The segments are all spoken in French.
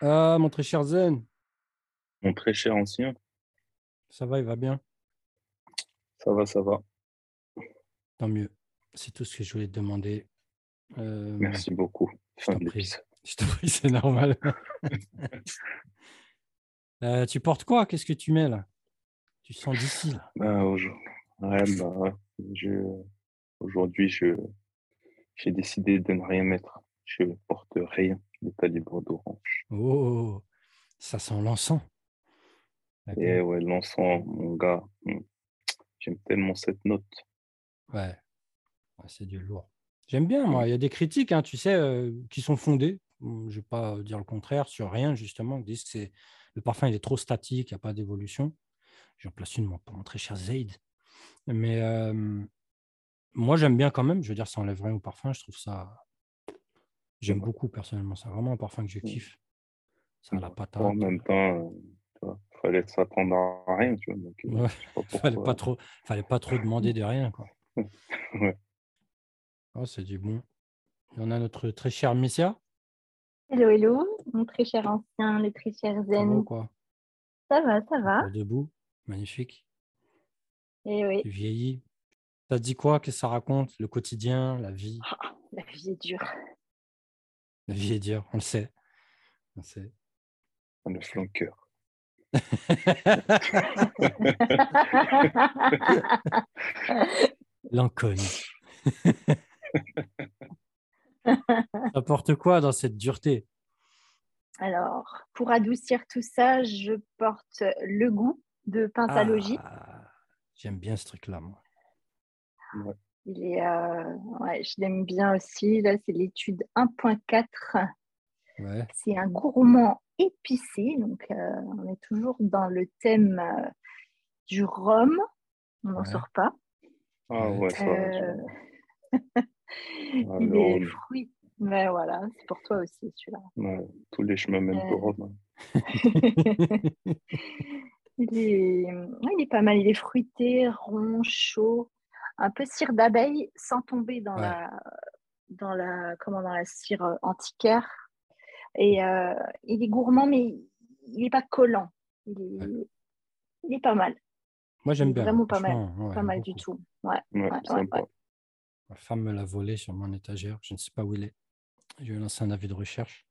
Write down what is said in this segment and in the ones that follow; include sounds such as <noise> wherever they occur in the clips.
Ah, mon très cher Zen, Mon très cher ancien, ça va, il va bien? Ça va, ça va. Tant mieux. C'est tout ce que je voulais te demander. Euh, Merci beaucoup. Je Fin t'en de prie. l'épisode. Je t'en prie, c'est normal. <laughs> Euh, tu portes quoi? Qu'est-ce que tu mets là? Tu sens d'ici là? Ah, aujourd- ouais, bah, je... Aujourd'hui, je... j'ai décidé de ne rien mettre. Je porte rien, l'état libre d'orange. Oh, ça sent l'encens. Et ouais, l'encens, mon gars, hmm, j'aime tellement cette note. Ouais, Ouais, c'est du lourd. J'aime bien, moi. Il y a des critiques, hein, tu sais, euh, qui sont fondées. Hum, Je ne vais pas dire le contraire sur rien, justement. Ils disent que c'est... le parfum il est trop statique, il n'y a pas d'évolution. J'en place une moi, pour mon très cher Zaid. Mais euh, moi, j'aime bien quand même. Je veux dire, ça enlève rien au parfum. Je trouve ça. J'aime Ouais. beaucoup personnellement. C'est vraiment un parfum que je kiffe. Ça a la patate. En même temps, euh, vois, fallait s'attendre à rien, tu vois. Donc, euh, Ouais, pas <laughs> Fallait pas trop, fallait pas trop demander de rien, quoi. <laughs> Ouais. Oh, c'est du bon. Et on a notre très cher Messia. Hello, hello, mon très cher ancien, les très chers Ça va ou zen. quoi? Ça va, ça va. Debout. Magnifique. Et oui, Tu vieillis. Ça te dit quoi? Qu'est-ce que ça raconte? Le quotidien, la vie? la vie est dure. La vie est dure, on le sait. On le sait. Le flanqueur. L'inconnu. <laughs> <laughs> N'importe quoi dans cette dureté. Alors, pour adoucir tout ça, je porte le goût de Pentalogie. Ah, J'aime bien ce truc-là, moi. Il est, euh, ouais, je l'aime bien aussi. Là, c'est l'étude 1.4. Ouais. C'est un gourmand épicé. Donc, euh, on est toujours dans le thème euh, du rhum. On n'en Ouais. sort pas. Ah Ouais. ça va. <laughs> Ah, il le est fruit. Mais voilà, c'est pour toi aussi celui-là. Ouais, tous les chemins mènent au Rhum. hein. <laughs> il, est... ouais, il est pas mal. Il est fruité, rond, chaud, un peu cire d'abeille sans tomber dans Ouais. la dans la comment dans la cire euh, antiquaire. Et euh, il est gourmand, mais il n'est pas collant. Il est, Ouais. il est pas mal. Moi, j'aime bien. vraiment pas mal, ouais, pas mal du tout. Ouais. Ouais, ouais, sympa. ouais. Ma femme me l'a volé sur mon étagère. Je ne sais pas où il est. Je vais lancer un avis de recherche.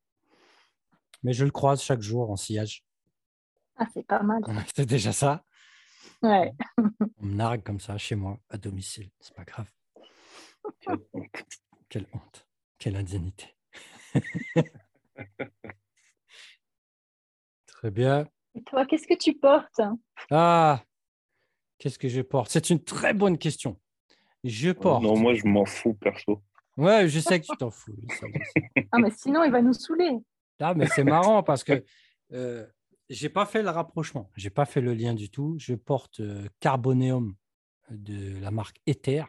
Mais je le croise chaque jour en sillage. Ah, c'est pas mal. <laughs> C'est déjà ça. Ouais. On me nargue comme ça chez moi, à domicile. C'est pas grave. Quelle honte. Quelle honte. Quelle indignité. <laughs> Très bien. Et toi, qu'est-ce que tu portes? Ah, qu'est-ce que je porte? C'est une très bonne question. Je porte. Non, moi, je m'en fous, perso. Ouais, je sais que tu t'en fous. Ah, mais sinon, il va nous saouler. Ah, mais c'est marrant parce que euh, j'ai pas fait le rapprochement, j'ai pas fait le lien du tout. Je porte euh, Carboneum de la marque Ether.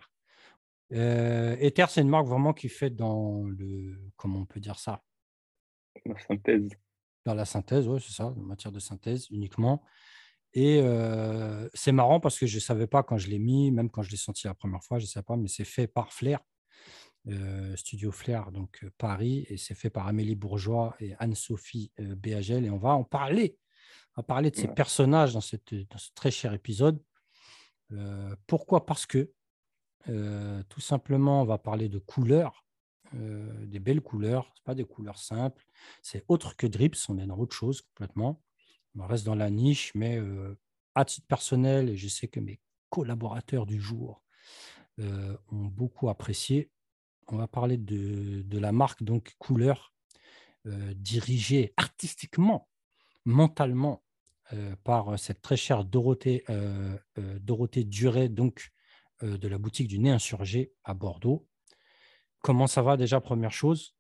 Euh, Ether, c'est une marque vraiment qui fait dans le, comment on peut dire ça, La synthèse. dans la synthèse, ouais, c'est ça, en matière de synthèse uniquement. Et euh, c'est marrant parce que je ne savais pas quand je l'ai mis, même quand je l'ai senti la première fois, je ne savais pas, mais c'est fait par Flair, euh, Studio Flair, donc euh, Paris, et c'est fait par Amélie Bourgeois et Anne-Sophie euh, Béagel. Et on va en parler, on va parler de ces personnages dans, cette, dans ce très cher épisode. Euh, pourquoi? Parce que euh, tout simplement, on va parler de couleurs, euh, des belles couleurs, ce pas des couleurs simples, c'est autre que Drips, on est dans autre chose complètement. On reste dans la niche, mais à titre personnel, et je sais que mes collaborateurs du jour ont beaucoup apprécié, on va parler de, de la marque donc Couleur, dirigée artistiquement, mentalement, euh, par cette très chère Dorothée, euh, euh, Dorothée Duret, donc euh, de la boutique du Nez Insurgé à Bordeaux. Comment ça va déjà, première chose?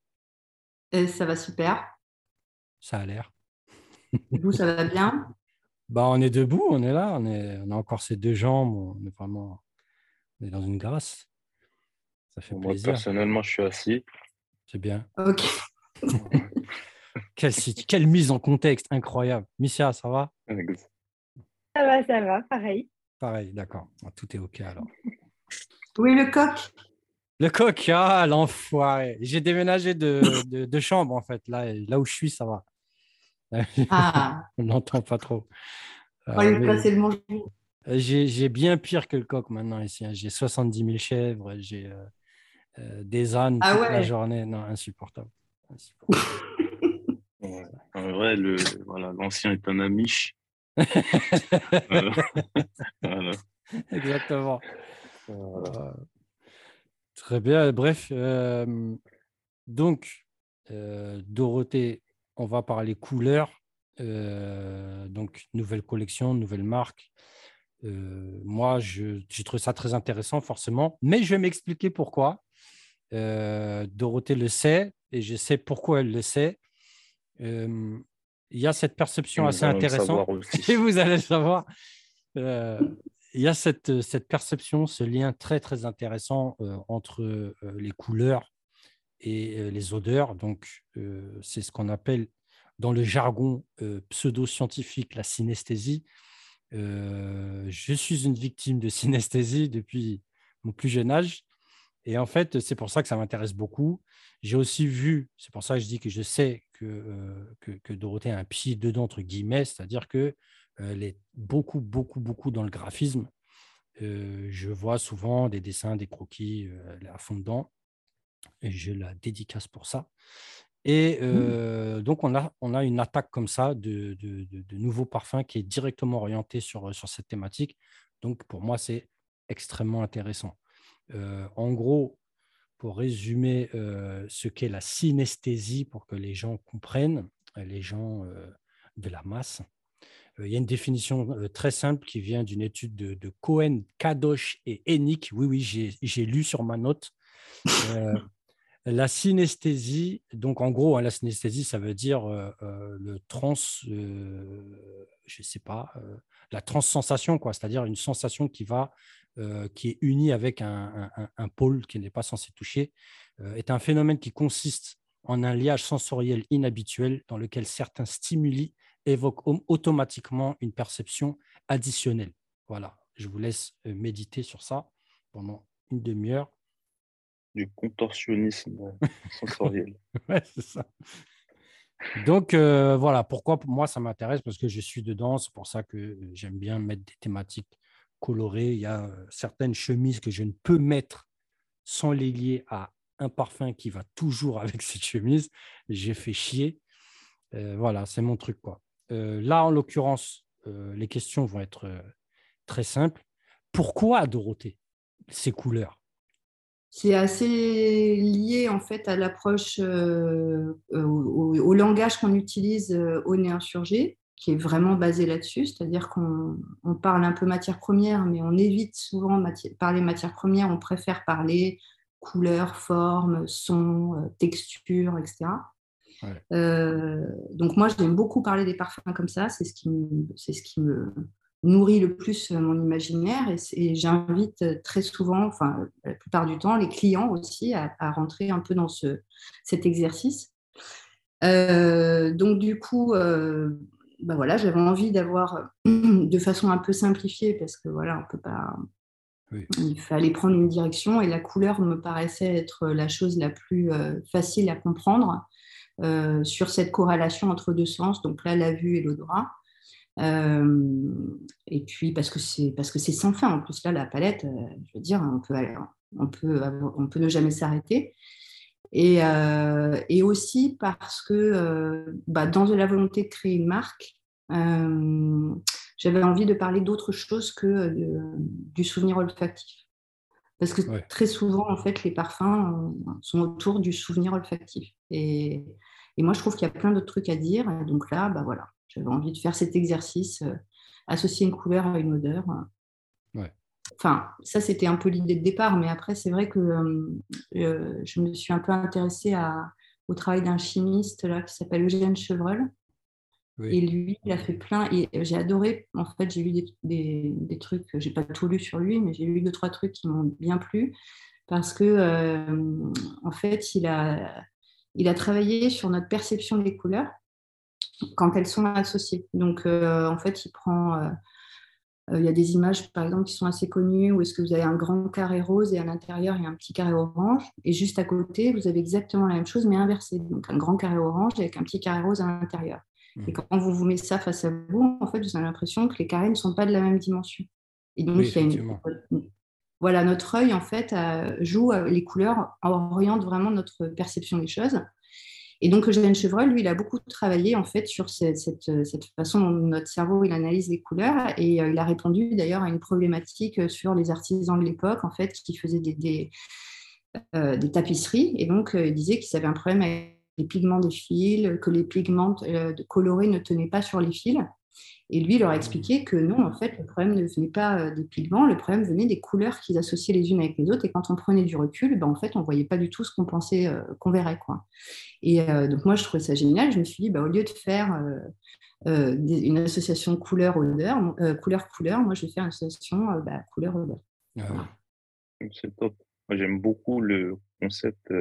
Et ça va super. Ça a l'air. Vous, ça va bien? <laughs> Bah, on est debout, on est là, on, est, on a encore ces deux jambes, on est vraiment on est dans une grâce. Ça fait Moi, plaisir, personnellement, je suis assis. c'est bien. Ok. <laughs> Quelle, mise en contexte incroyable. Missia, ça va? Ça va, ça va, pareil. Pareil, d'accord. Ah, Tout est OK alors. Oui, le coq. Le coq, ah, l'enfoiré. J'ai déménagé de, de, de chambre en fait. Là, là où je suis, ça va. Ah, <laughs> On n'entend pas trop. on va Euh, le j'ai bien pire que le coq maintenant ici. hein. J'ai 70 000 chèvres, j'ai euh, euh, des ânes Ah toute la journée. Non, insupportable. Insupportable. <laughs> Ouais. Le, voilà, l'ancien est un amiche. <laughs> Voilà. <laughs> Voilà. Exactement. Voilà. Euh, très bien. Bref, euh, donc, euh, Dorothée, on va parler couleurs. Euh, donc, nouvelle collection, nouvelle marque. Euh, moi, je, j'ai trouvé ça très intéressant, forcément, mais je vais m'expliquer pourquoi. Euh, Dorothée le sait et je sais pourquoi elle le sait. Euh, Il y a cette perception assez intéressante. <laughs> Et vous allez le savoir. Euh, il y a cette, cette perception, ce lien très, très intéressant euh, entre les couleurs et les odeurs. Donc, euh, c'est ce qu'on appelle dans le jargon euh, pseudo-scientifique la synesthésie. Euh, je suis une victime de synesthésie depuis mon plus jeune âge. Et en fait, c'est pour ça que ça m'intéresse beaucoup. J'ai aussi vu, c'est pour ça que je dis que je sais euh, que, Dorothée a un pied dedans, entre guillemets, c'est-à-dire qu'elle est beaucoup, beaucoup, beaucoup dans le graphisme. Euh, je vois souvent des dessins, des croquis, euh, à fond dedans. Et je la dédicace pour ça. Et euh, donc, on a, on a une attaque comme ça de, de, nouveaux parfums qui est directement orientée sur, sur cette thématique. Donc, pour moi, c'est extrêmement intéressant. Euh, en gros, pour résumer euh, ce qu'est la synesthésie, pour que les gens comprennent, euh, les gens euh, de la masse, il y a une définition très simple qui vient d'une étude de, de Cohen, Kadosh et Hennig. Oui, oui, j'ai lu sur ma note. <laughs> La synesthésie, donc en gros, hein, la synesthésie, ça veut dire euh, euh, le trans, euh, je sais pas, la transsensation, quoi, c'est-à-dire une sensation qui va, euh, qui est unie avec un, un- un- un pôle qui n'est pas censé toucher, euh, est un phénomène qui consiste en un liage sensoriel inhabituel dans lequel certains stimuli évoquent au- automatiquement une perception additionnelle. Voilà, je vous laisse euh, méditer sur ça pendant une demi-heure. Du contorsionnisme <laughs> sensoriel. Ouais, c'est ça. Donc euh, voilà, pourquoi pour moi ça m'intéresse parce que je suis dedans, c'est pour ça que j'aime bien mettre des thématiques colorées. Il y a euh, certaines chemises que je ne peux mettre sans les lier à un parfum qui va toujours <laughs> avec cette chemise. J'ai fait chier. Euh, voilà, c'est mon truc quoi. Euh, là, en l'occurrence, les questions vont être très simples. Pourquoi Dorothée ces couleurs? C'est assez lié en fait à l'approche, au, langage qu'on utilise au nez qui est vraiment basé là-dessus, c'est-à-dire qu'on on parle un peu matière première, mais on évite souvent mati- parler matière première, on préfère parler couleur, forme, son, euh, texture, etc. Ouais. Euh, donc moi, j'aime beaucoup parler des parfums comme ça, c'est ce qui me, c'est ce qui me nourrit le plus euh, mon imaginaire et, j'invite très souvent, enfin la plupart du temps, les clients aussi à, à rentrer un peu dans ce, cet exercice. Euh, donc du coup, euh, ben voilà, j'avais envie d'avoir <clears throat> de façon un peu simplifiée parce que voilà, on peut pas. Oui. Il fallait prendre une direction et la couleur me paraissait être la chose la plus euh, facile à comprendre euh, sur cette corrélation entre deux sens, donc là la vue et l'odorat. Euh, et puis parce que c'est parce que c'est sans fin. En plus là, la palette, euh, je veux dire, on peut aller- on peut on peut ne jamais s'arrêter. Et, euh, et aussi parce que euh, bah, dans la volonté de créer une marque, euh, j'avais envie de parler d'autre chose que euh, du souvenir olfactif. Parce que Ouais. très souvent, en fait, les parfums euh, sont autour du souvenir olfactif. Et, et moi, je trouve qu'il y a plein d'autres trucs à dire. Et donc là, bah voilà, j'avais envie de faire cet exercice, euh, associer une couleur à une odeur. Ouais. Enfin, ça, c'était un peu l'idée de départ. Mais après, c'est vrai que euh, euh, je me suis un peu intéressée à, au travail d'un chimiste là, qui s'appelle Eugène Chevreul. Et lui, il a fait plein. Et j'ai adoré. En fait, j'ai lu des, des, des trucs. J'ai pas tout lu sur lui, mais j'ai lu deux trois trucs qui m'ont bien plu parce que euh, en fait, il a il a travaillé sur notre perception des couleurs quand elles sont associées. Donc, euh, en fait, il prend. euh, il y a des images, par exemple, qui sont assez connues où est-ce que vous avez un grand carré rose et à l'intérieur, il y a un petit carré orange. Et juste à côté, vous avez exactement la même chose, mais inversé. Donc, un grand carré orange avec un petit carré rose à l'intérieur. Et quand vous vous mettez ça face à vous, en fait, vous avez l'impression que les carrés ne sont pas de la même dimension. Et donc, il y a une... voilà, notre œil, en fait, joue les couleurs, oriente vraiment notre perception des choses. Et donc, Eugène Chevreuil, lui, il a beaucoup travaillé en fait sur cette, façon dont notre cerveau il analyse les couleurs. Et euh, il a répondu d'ailleurs à une problématique sur les artisans de l'époque, en fait, qui faisaient des, des, euh, tapisseries. Et donc, euh, il disait qu'ils avaient un problème avec les pigments des fils, que les pigments colorés ne tenaient pas sur les fils. Et lui, il leur a expliqué que non, en fait, le problème ne venait pas euh, des pigments, le problème venait des couleurs qu'ils associaient les unes avec les autres. Et quand on prenait du recul, ben, en fait, on ne voyait pas du tout ce qu'on pensait euh, qu'on verrait. Quoi. Et euh, donc, moi, je trouvais ça génial. Je me suis dit, ben, au lieu de faire une association couleur-odeur, couleur-couleur, moi, je vais faire une association bah, couleur-odeur. Ah C'est top. Moi, j'aime beaucoup le concept,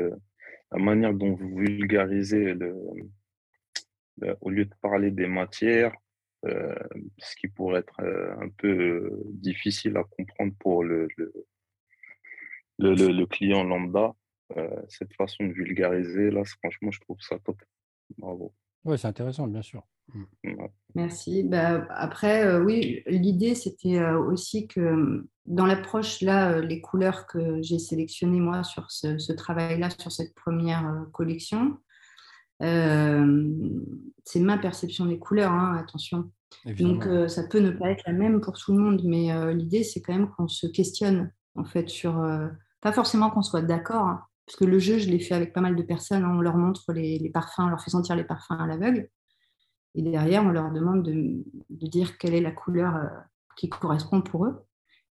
la manière dont vous vulgarisez le, au lieu de parler des matières, euh, ce qui pourrait être euh, un peu euh, difficile à comprendre pour le, le, le, client lambda. cette façon de vulgariser, là, franchement, je trouve ça top. Bravo. Oui, c'est intéressant, bien sûr. Mmh. Merci. Bah, après, oui, l'idée, c'était aussi que dans l'approche, là, les couleurs que j'ai sélectionnées, moi, sur ce, ce travail-là, sur cette première collection, c'est ma perception des couleurs, hein, attention. Donc ça peut ne pas être la même pour tout le monde, mais l'idée c'est quand même qu'on se questionne en fait sur, pas forcément qu'on soit d'accord, hein, parce que le jeu je l'ai fait avec pas mal de personnes, hein, on leur montre les, parfums, on leur fait sentir les parfums à l'aveugle, et derrière on leur demande de, de, dire quelle est la couleur qui correspond pour eux.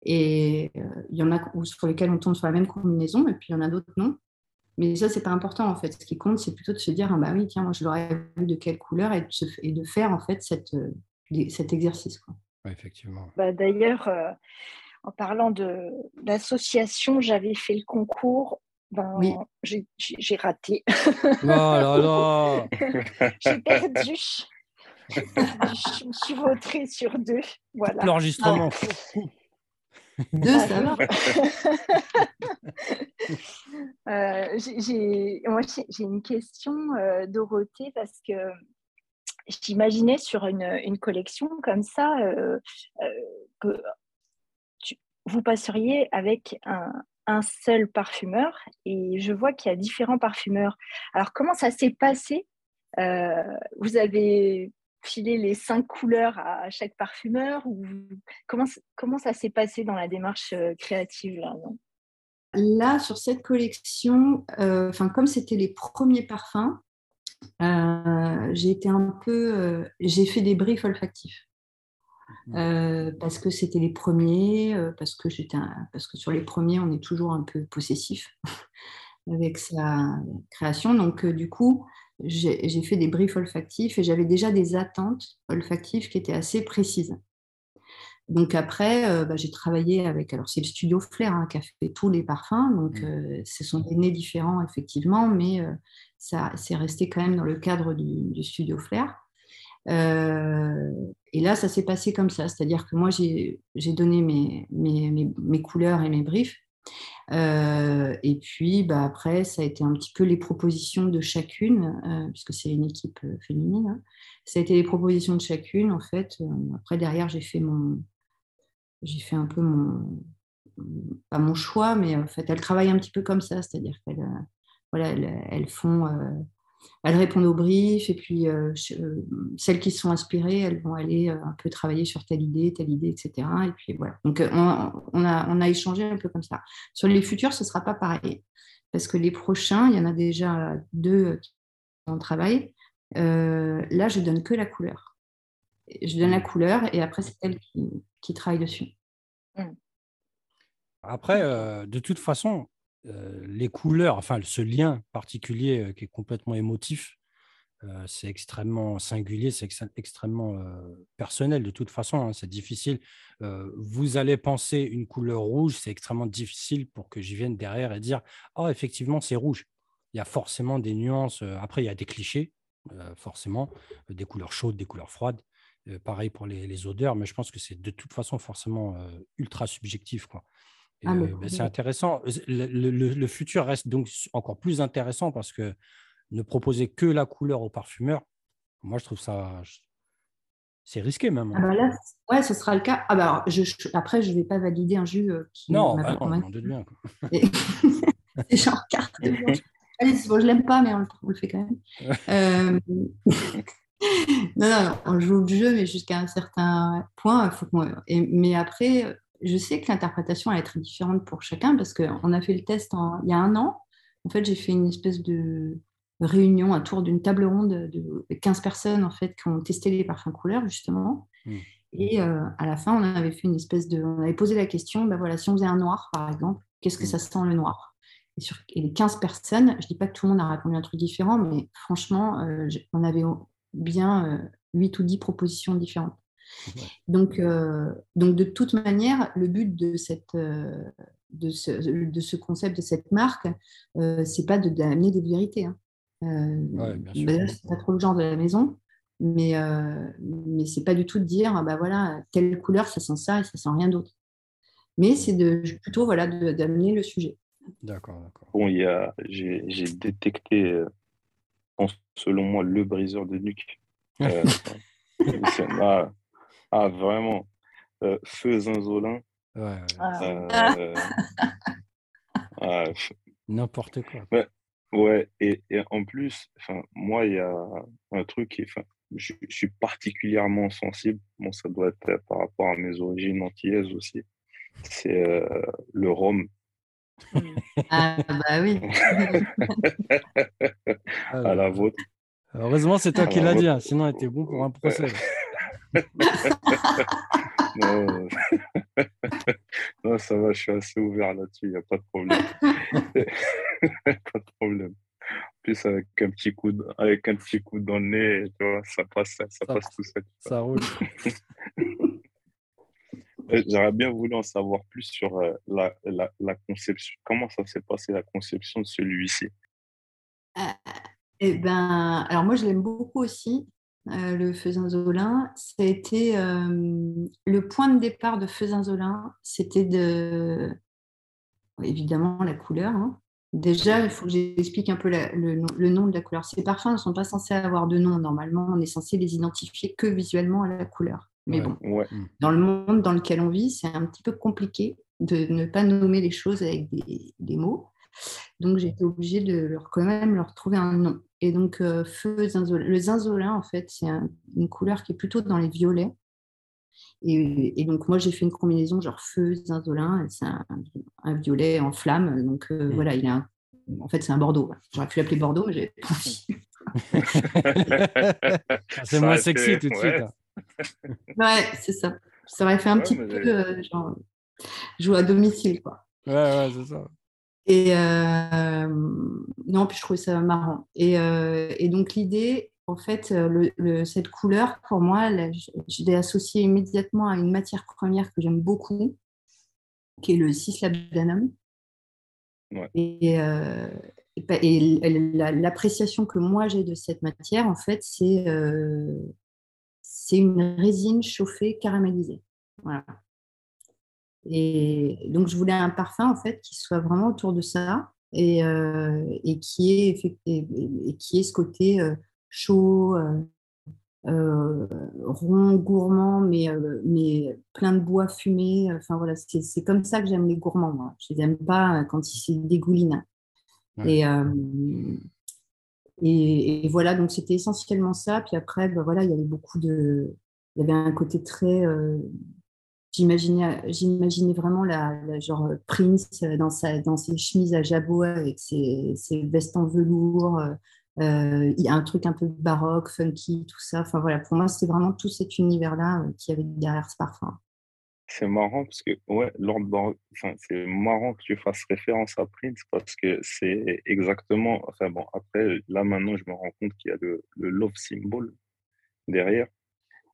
Et il y en a sur lesquels on tombe sur la même combinaison, et puis il y en a d'autres non. Mais ça, c'est pas important en fait. Ce qui compte, c'est plutôt de se dire, ah, bah oui, tiens, moi je l'aurais vu de quelle couleur et de, et de faire en fait cette, euh, cet exercice. Quoi. effectivement. Bah, D'ailleurs, euh, en parlant de l'association, j'avais fait le concours. Ben, oui. J'ai raté. Oh là là <laughs> J'ai perdu. Je me suis vautrée sur deux. Voilà. L'enregistrement. Ah. Deux, ça va. <laughs> Euh, j'ai une question, euh, Dorothée, parce que j'imaginais sur une, une, collection comme ça euh, que vous passeriez avec un, un, seul parfumeur et je vois qu'il y a différents parfumeurs. Alors, comment ça s'est passé? Vous avez filer les cinq couleurs à chaque parfumeur ou comment, comment ça s'est passé dans la démarche euh, créative là, là sur cette collection, euh, enfin comme c'était les premiers parfums, euh, j'ai été un peu, j'ai fait des briefs olfactifs. Mmh. parce que c'était les premiers, parce que j'étais, parce que sur les premiers on est toujours un peu possessif <laughs> avec sa création. Donc du coup, j'ai fait des briefs olfactifs et j'avais déjà des attentes olfactives qui étaient assez précises. Donc après, euh, bah, j'ai travaillé avec, alors c'est le studio Flair hein, qui a fait tous les parfums, donc mmh. euh, ce sont des nez différents effectivement, mais euh, ça c'est resté quand même dans le cadre du, studio Flair. et là, ça s'est passé comme ça, c'est-à-dire que moi j'ai donné mes, mes, mes, couleurs et mes briefs, euh, et puis bah, après, ça a été un petit peu les propositions de chacune, euh, puisque c'est une équipe euh, féminine. Hein. Ça a été les propositions de chacune, en fait. après, derrière, j'ai fait mon. J'ai fait un peu mon. Pas mon choix, mais en fait, elles travaillent un petit peu comme ça, c'est-à-dire qu'elles voilà, elles, font elles répondent aux briefs et puis euh, euh, celles qui sont inspirées, elles vont aller euh, un peu travailler sur telle idée, telle idée, etc. Et puis voilà. Donc on, a, on a échangé un peu comme ça. Sur les futurs, ce ne sera pas pareil parce que les prochains, il y en a déjà deux qui sont en travail. là, je donne que la couleur. Je donne la couleur et après, c'est elle qui, qui travaille dessus. Mmh. Après, de toute façon, euh, les couleurs, enfin ce lien particulier euh, qui est complètement émotif, euh, c'est extrêmement singulier, c'est extrêmement personnel de toute façon, hein, c'est difficile. vous allez penser une couleur rouge, c'est extrêmement difficile pour que j'y vienne derrière et dire Oh, effectivement, c'est rouge. Il y a forcément des nuances. après, il y a des clichés, forcément, des couleurs chaudes, des couleurs froides. pareil pour les, les, odeurs, mais je pense que c'est de toute façon forcément ultra subjectif. Quoi. Ah, euh, bah, c'est intéressant. Le, futur reste donc encore plus intéressant parce que ne proposer que la couleur au parfumeur, Moi, je trouve ça. C'est risqué même. Ah bah là, ouais, ce sera le cas. Ah bah je, après, je ne vais pas valider un jus qui. Non, bah non, on bien. <laughs> C'est genre carte blanche. Bon, je l'aime pas, mais on, le fait quand même. Euh, <laughs> non, non, on joue au jeu, mais jusqu'à un certain point. Faut mais après, je sais que l'interprétation est très différente pour chacun parce qu'on a fait le test il y a un an. En fait, j'ai fait une espèce de réunion, un tour d'une table ronde de 15 personnes en fait, qui ont testé les parfums couleurs, justement. Hmm. Et euh, à la fin, on avait fait une espèce de. On avait posé la question ben voilà, si on faisait un noir, par exemple, qu'est-ce que hmm. ça sent le noir? Et sur les 15 personnes, je ne dis pas que tout le monde a répondu un truc différent, mais franchement, euh, on avait bien 8 euh, ou 10 propositions différentes. Donc, donc, de toute manière, le but de cette, de ce, de ce concept, de cette marque, euh, c'est pas d'amener des vérités. Hein. Euh, ben c'est pas trop le genre de la maison, mais, euh, mais c'est pas du tout de dire, bah voilà, telle couleur, ça sent ça et ça sent rien d'autre. Mais c'est de, plutôt voilà, d'amener le sujet. D'accord, d'accord. Bon, il y a, j'ai, détecté, euh, selon moi, le briseur de nuque. <laughs> Euh, <laughs> ah, vraiment, feu zinzolin Ouais, ah. Euh, ah, N'importe quoi. Ouais, et, et, en plus, moi, il y a un truc qui, je, je, suis particulièrement sensible. Bon, ça doit être par rapport à mes origines antillaises aussi. C'est euh, le rhum. <laughs> Ah bah oui. <laughs> à la vôtre. Heureusement, c'est toi qui l'as dit, hein, sinon, il était bon pour un procès. <laughs> non. non, ça va, je suis assez ouvert là-dessus, il n'y a pas de problème. <laughs> pas de problème. En plus, avec un petit coup, de, avec un petit coup dans le nez, tu vois, ça passe, ça, passe tout seul. Ça roule. <laughs> J'aurais bien voulu en savoir plus sur euh, la, la, la conception. Comment ça s'est passé la conception de celui-ci? Euh, Eh ben, alors moi je l'aime beaucoup aussi. Euh, le Feusin-Zolin, ça a été euh, le point de départ de Feusin-Zolin, c'était de évidemment la couleur. Hein. Déjà, il faut que j'explique un peu le, nom de la couleur. Ces parfums ne sont pas censés avoir de nom. Normalement, on est censé les identifier que visuellement à la couleur. Mais bon, dans le monde dans lequel on vit, c'est un petit peu compliqué de ne pas nommer les choses avec des, mots. Donc, j'ai été obligée de leur, quand même leur trouver un nom. Et donc, euh, feu zinzolin. Le zinzolin, en fait, c'est une couleur qui est plutôt dans les violets. Et, donc, moi, j'ai fait une combinaison genre feu, zinzolin. C'est un, violet en flamme. Donc, euh, mm. voilà, il a en fait, c'est un Bordeaux. J'aurais pu l'appeler Bordeaux, mais j'ai pas <laughs> c'est moins sexy tout de suite. Hein. Ouais, c'est ça. Ça aurait fait un petit peu euh, genre jouer à domicile, quoi. Ouais, ouais, c'est ça. Et euh, non, puis je trouvais ça marrant. Et, euh, et donc l'idée, en fait, le, cette couleur, pour moi, je, l'ai associée immédiatement à une matière première que j'aime beaucoup, qui est le cislabdanum. Ouais. Et, euh, et, l'appréciation que moi j'ai de cette matière, en fait, c'est c'est une résine chauffée caramélisée. Voilà. Et donc, je voulais un parfum, en fait, qui soit vraiment autour de ça et, euh, et qui, est, et, qui est ce côté euh, chaud, euh, rond, gourmand, mais, mais plein de bois fumé. Enfin, voilà, c'est comme ça que j'aime les gourmands, moi. Je les aime pas quand ils se dégoulinent. Et, et, voilà, donc c'était essentiellement ça. Puis après, ben voilà, il y avait beaucoup de. Il y avait un côté très J'imaginais vraiment la, genre Prince dans, sa, dans ses chemises à jabot avec ses, ses vestes en velours. Euh, il y a un truc un peu baroque, funky, tout ça. Enfin voilà, pour moi, c'est vraiment tout cet univers-là euh, qui avait derrière ce parfum. C'est marrant parce que, ouais, Lord c'est marrant que tu fasses référence à Prince parce que c'est exactement, bon, après, là maintenant, je me rends compte qu'il y a le, le love symbol derrière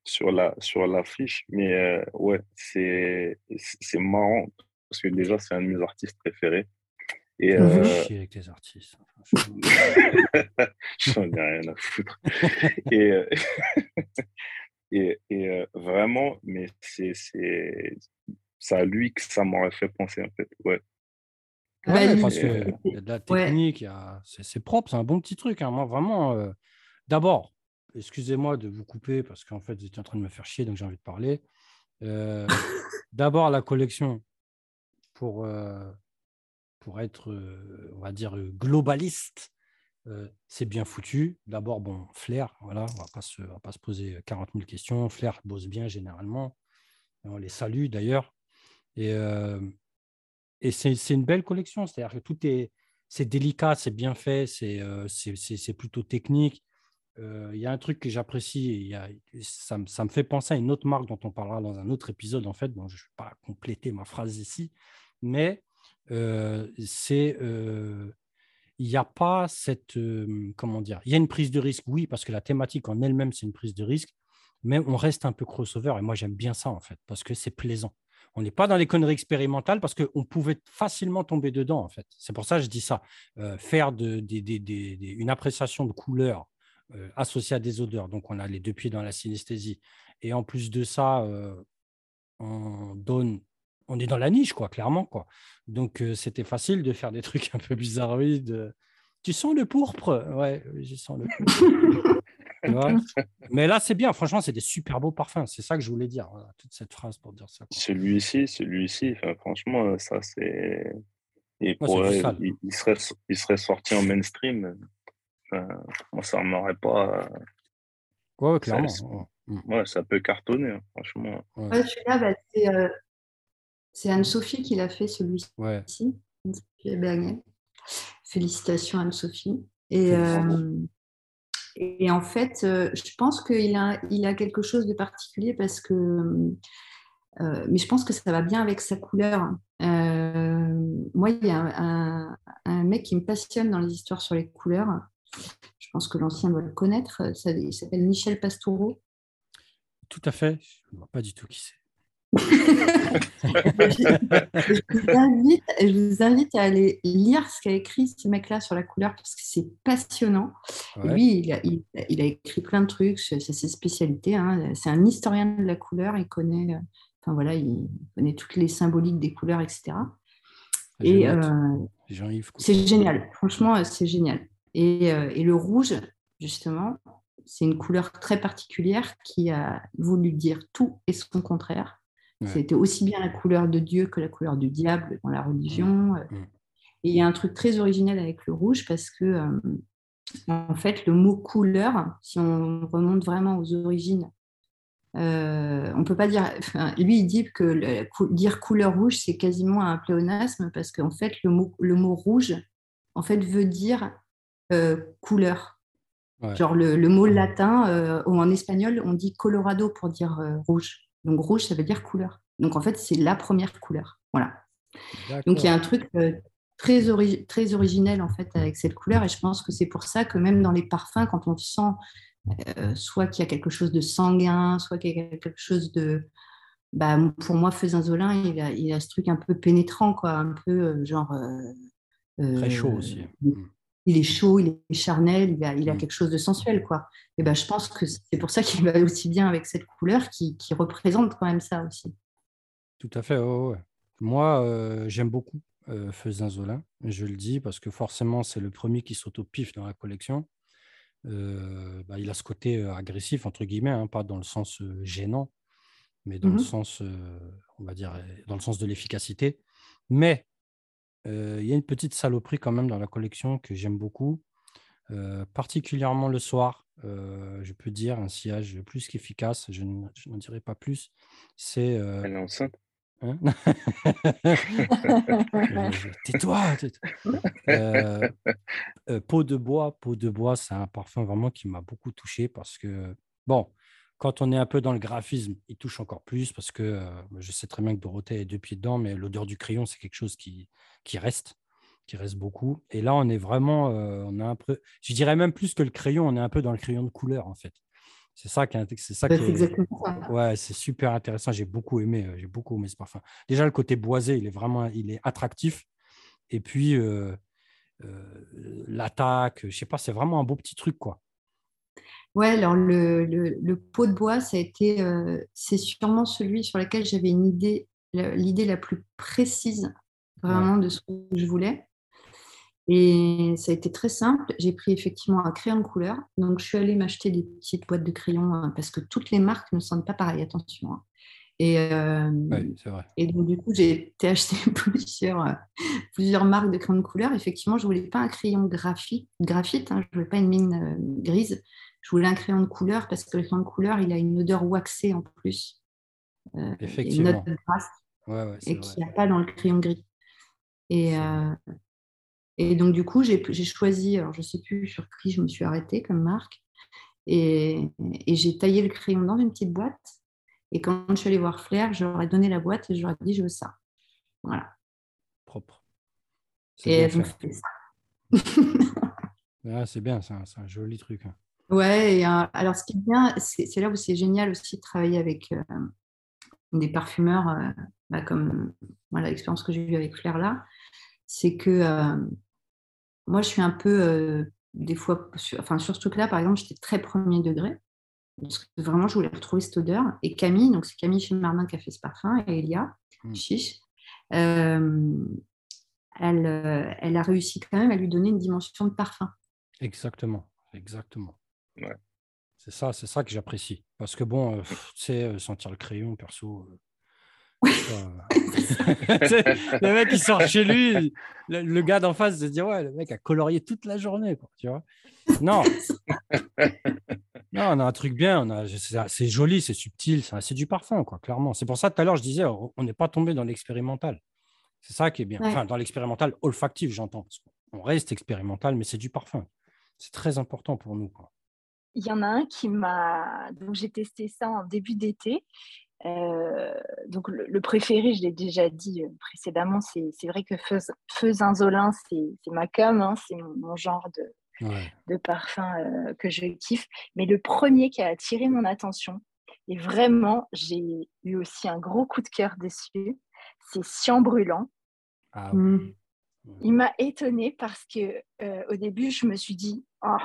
sur la sur l'affiche mais euh, ouais c'est c'est marrant parce que déjà c'est un de mes artistes préférés et euh... avec tes artistes <laughs> j'en ai rien à foutre <laughs> et euh, <laughs> et, et euh, vraiment mais c'est c'est à lui que ça m'aurait fait penser en fait ouais Ouais, parce qu'il y a de la technique, c'est propre, c'est un bon petit truc. Hein. Moi, vraiment, d'abord, excusez-moi de vous couper parce qu'en fait, vous étiez en train de me faire chier, donc j'ai envie de parler. Euh, <laughs> d'abord, la collection, pour, euh, pour être, euh, on va dire, globaliste, c'est bien foutu. D'abord, bon, Flair, voilà, on ne va pas se poser 40 000 questions. Flair bosse bien généralement. On les salue d'ailleurs. Et, et c'est une belle collection, c'est-à-dire que tout est, c'est délicat, c'est bien fait, c'est c'est plutôt technique. Il y a un truc que j'apprécie, ça, me fait penser à une autre marque dont on parlera dans un autre épisode, en fait. Bon, je ne vais pas compléter ma phrase ici, mais c'est il n'y a pas cette. comment dire Il y a une prise de risque, oui, parce que la thématique en elle-même, c'est une prise de risque, mais on reste un peu crossover. Et moi, j'aime bien ça, en fait, parce que c'est plaisant. On n'est pas dans les conneries expérimentales parce qu'on pouvait facilement tomber dedans, en fait. C'est pour ça que je dis ça. faire une appréciation de couleur associée à des odeurs. Donc, on a les deux pieds dans la synesthésie. Et en plus de ça, on donne on est dans la niche, quoi, clairement. Quoi. Donc, euh, c'était facile de faire des <laughs> trucs un peu bizarroïdes. Tu sens le pourpre Ouais, j'y sens le pourpre. <laughs> Mais là, c'est bien. Franchement, c'est des super beaux parfums. C'est ça que je voulais dire, toute cette phrase pour dire ça. Celui-ci, celui-ci, franchement, ça, c'est. il, serait, il serait sorti en mainstream. Moi, ça ne m'aurait pas. Ouais, clairement. Ça, ouais. ça peut cartonner, hein, franchement. Ouais, celui-là, bah, c'est euh, c'est Anne-Sophie qui l'a fait celui-ci. Ouais. Félicitations Anne-Sophie. Et, euh, et en fait, euh, je pense qu'il a, il a quelque chose de particulier parce que, euh, mais je pense que ça va bien avec sa couleur. moi, il y a un, un, mec qui me passionne dans les histoires sur les couleurs. Je pense que l'ancien doit le connaître. il s'appelle Michel Pastoureau. Tout à fait. Je ne vois pas du tout qui c'est je, vous invite, à aller lire ce qu'a écrit ce mec-là sur la couleur parce que c'est passionnant. Lui, il a, il, a, écrit plein de trucs, c'est ses spécialités. Hein. C'est un historien de la couleur, il connaît, enfin voilà, il connaît toutes les symboliques des couleurs, etc. Et euh, c'est génial, franchement, c'est génial. Et, euh, et le rouge, justement, c'est une couleur très particulière qui a voulu dire tout et son contraire. C'était aussi bien la couleur de Dieu que la couleur du diable dans la religion. Euh. Mm. Et il y a un truc très original avec le rouge parce que, euh, en fait, le mot couleur, si on remonte vraiment aux origines, euh, on peut pas dire. lui, il dit que dire couleur rouge, c'est quasiment un pléonasme parce qu'en fait, le mot, le mot rouge, en fait, veut dire couleur. Genre le, le, mot latin, ou en espagnol, on dit colorado pour dire rouge. Donc rouge, ça veut dire couleur. Donc en fait, c'est la première couleur. Voilà. Donc il y a un truc euh, très, très originel en fait avec cette couleur et je pense que c'est pour ça que même dans les parfums, quand on sent euh, soit qu'il y a quelque chose de sanguin, soit qu'il y a quelque chose de... Bah, pour moi, Feusin-Zolin, il a, il a ce truc un peu pénétrant, quoi, un peu euh, genre... très chaud aussi il est chaud, il est charnel, il a, il a mm. quelque chose de sensuel, quoi. Et ben, je pense que c'est pour ça qu'il va aussi bien avec cette couleur qui, représente quand même ça aussi. Tout à fait, Moi, euh, j'aime beaucoup euh, Zolin, je le dis, parce que forcément, c'est le premier qui saute au pif dans la collection. Euh, bah, il a ce côté agressif, entre guillemets, hein, pas dans le sens gênant, mais dans le mm-hmm. sens, on va dire, dans le sens de l'efficacité. Mais il y a une petite saloperie quand même dans la collection que j'aime beaucoup, particulièrement le soir. je peux dire un sillage plus qu'efficace, je n'en dirai pas plus. C'est. Elle est enceinte hein <laughs> Tais-toi Peau de bois, peau de bois, c'est un parfum vraiment qui m'a beaucoup touché parce que, bon, quand on est un peu dans le graphisme, il touche encore plus parce que euh, je sais très bien que Dorothée est deux pieds dedans, mais l'odeur du crayon, c'est quelque chose qui, qui reste, qui reste beaucoup. Et là, on est vraiment, euh, on a un peu, je dirais même plus que le crayon, on est un peu dans le crayon de couleur en fait. C'est ça qui est, c'est ça bah, exactement ça. Ouais, c'est super intéressant. J'ai beaucoup aimé, euh, j'ai beaucoup aimé ce parfum. Déjà, le côté boisé, il est vraiment, il est attractif. Et puis l'attaque, je sais pas, c'est vraiment un beau petit truc quoi. Ouais, alors le, pot de bois, ça a été, euh, c'est sûrement celui sur lequel j'avais une idée, l'idée la plus précise vraiment de ce que je voulais. Et ça a été très simple. J'ai pris effectivement un crayon de couleur. Donc, je suis allée m'acheter des petites boîtes de crayons hein, parce que toutes les marques ne sont pas pareilles, attention. Hein. Et, euh, vrai. et donc, du coup, j'ai été acheter <laughs> plusieurs, euh, plusieurs marques de crayons de couleur. Effectivement, je ne voulais pas un crayon graphique, graphite, hein, je ne voulais pas une mine euh, grise. Je voulais un crayon de couleur parce que le crayon de couleur, il a une odeur waxée en plus. Effectivement. Une odeur grasse. et qu'il n'y a pas dans le crayon gris. Et, et donc, du coup, j'ai choisi, alors je ne sais plus sur qui je me suis arrêtée comme marque, et, j'ai taillé le crayon dans une petite boîte. Et quand je suis allée voir Flair, je leur ai donné la boîte et je leur ai dit, je veux ça. Voilà. Propre. Et elles ont fait ça. c'est bien, c'est un, joli truc. Hein. Ouais, euh, alors ce qui est bien, c'est là où c'est génial aussi de travailler avec euh, des parfumeurs, euh, bah, comme l'expérience que j'ai eue avec Flair là, c'est que moi, je suis un peu, des fois, sur, enfin, sur ce truc-là, par exemple, j'étais très premier degré. Parce que vraiment, je voulais retrouver cette odeur. Et Camille, donc c'est Camille chez Marnin qui a fait ce parfum, et Elia, mmh. chiche, elle, elle a réussi quand même à lui donner une dimension de parfum. Exactement, exactement. C'est ça, c'est ça que j'apprécie. Parce que bon, tu sais, sentir le crayon, perso, <laughs> le mec, il sort chez lui, le, gars d'en face se dit Ouais, le mec a colorié toute la journée, quoi, tu vois. Non. <laughs> non, on a un truc bien, c'est joli, c'est subtil, c'est du parfum, quoi, clairement. C'est pour ça, tout à l'heure, je disais On n'est pas tombé dans l'expérimental. C'est ça qui est bien. Enfin, dans l'expérimental olfactif, j'entends. On reste expérimental, mais c'est du parfum. C'est très important pour nous. Quoi. Il y en a un qui m'a. Donc, j'ai testé ça en début d'été euh, donc le, préféré, je l'ai déjà dit euh, précédemment, c'est vrai que Feu, Zinzolin, c'est ma com, hein, c'est mon, genre de, de parfum euh, que je kiffe. Mais le premier qui a attiré mon attention, et vraiment, j'ai eu aussi un gros coup de cœur dessus, c'est Cyan Brûlant. Ah mmh. Il m'a étonnée parce que au début, je me suis dit, oh,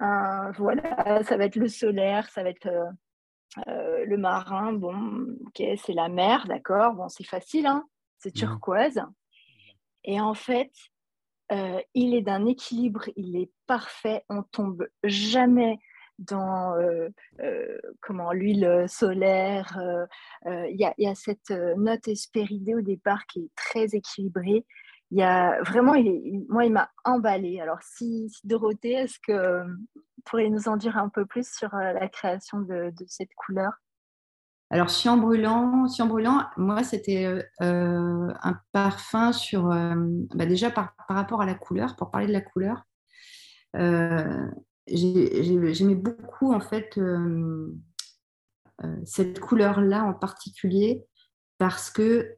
voilà, ça va être le solaire, ça va être euh, le marin, bon, ok, c'est la mer, d'accord, bon, c'est facile, hein, c'est mmh. turquoise. Et en fait, euh, il est d'un équilibre, il est parfait, on tombe jamais dans euh, comment l'huile solaire. Il y, y, a cette note espéridée au départ qui est très équilibrée il y a vraiment, moi, il m'a emballé. Alors, si, Dorothée, est-ce que vous pourriez nous en dire un peu plus sur euh, la création de, cette couleur? Alors, Cyan brûlant, brûlant, moi, c'était euh, un parfum sur. Euh, bah, déjà, par, rapport à la couleur, pour parler de la couleur, j'aimais beaucoup, en fait, cette couleur-là en particulier, parce que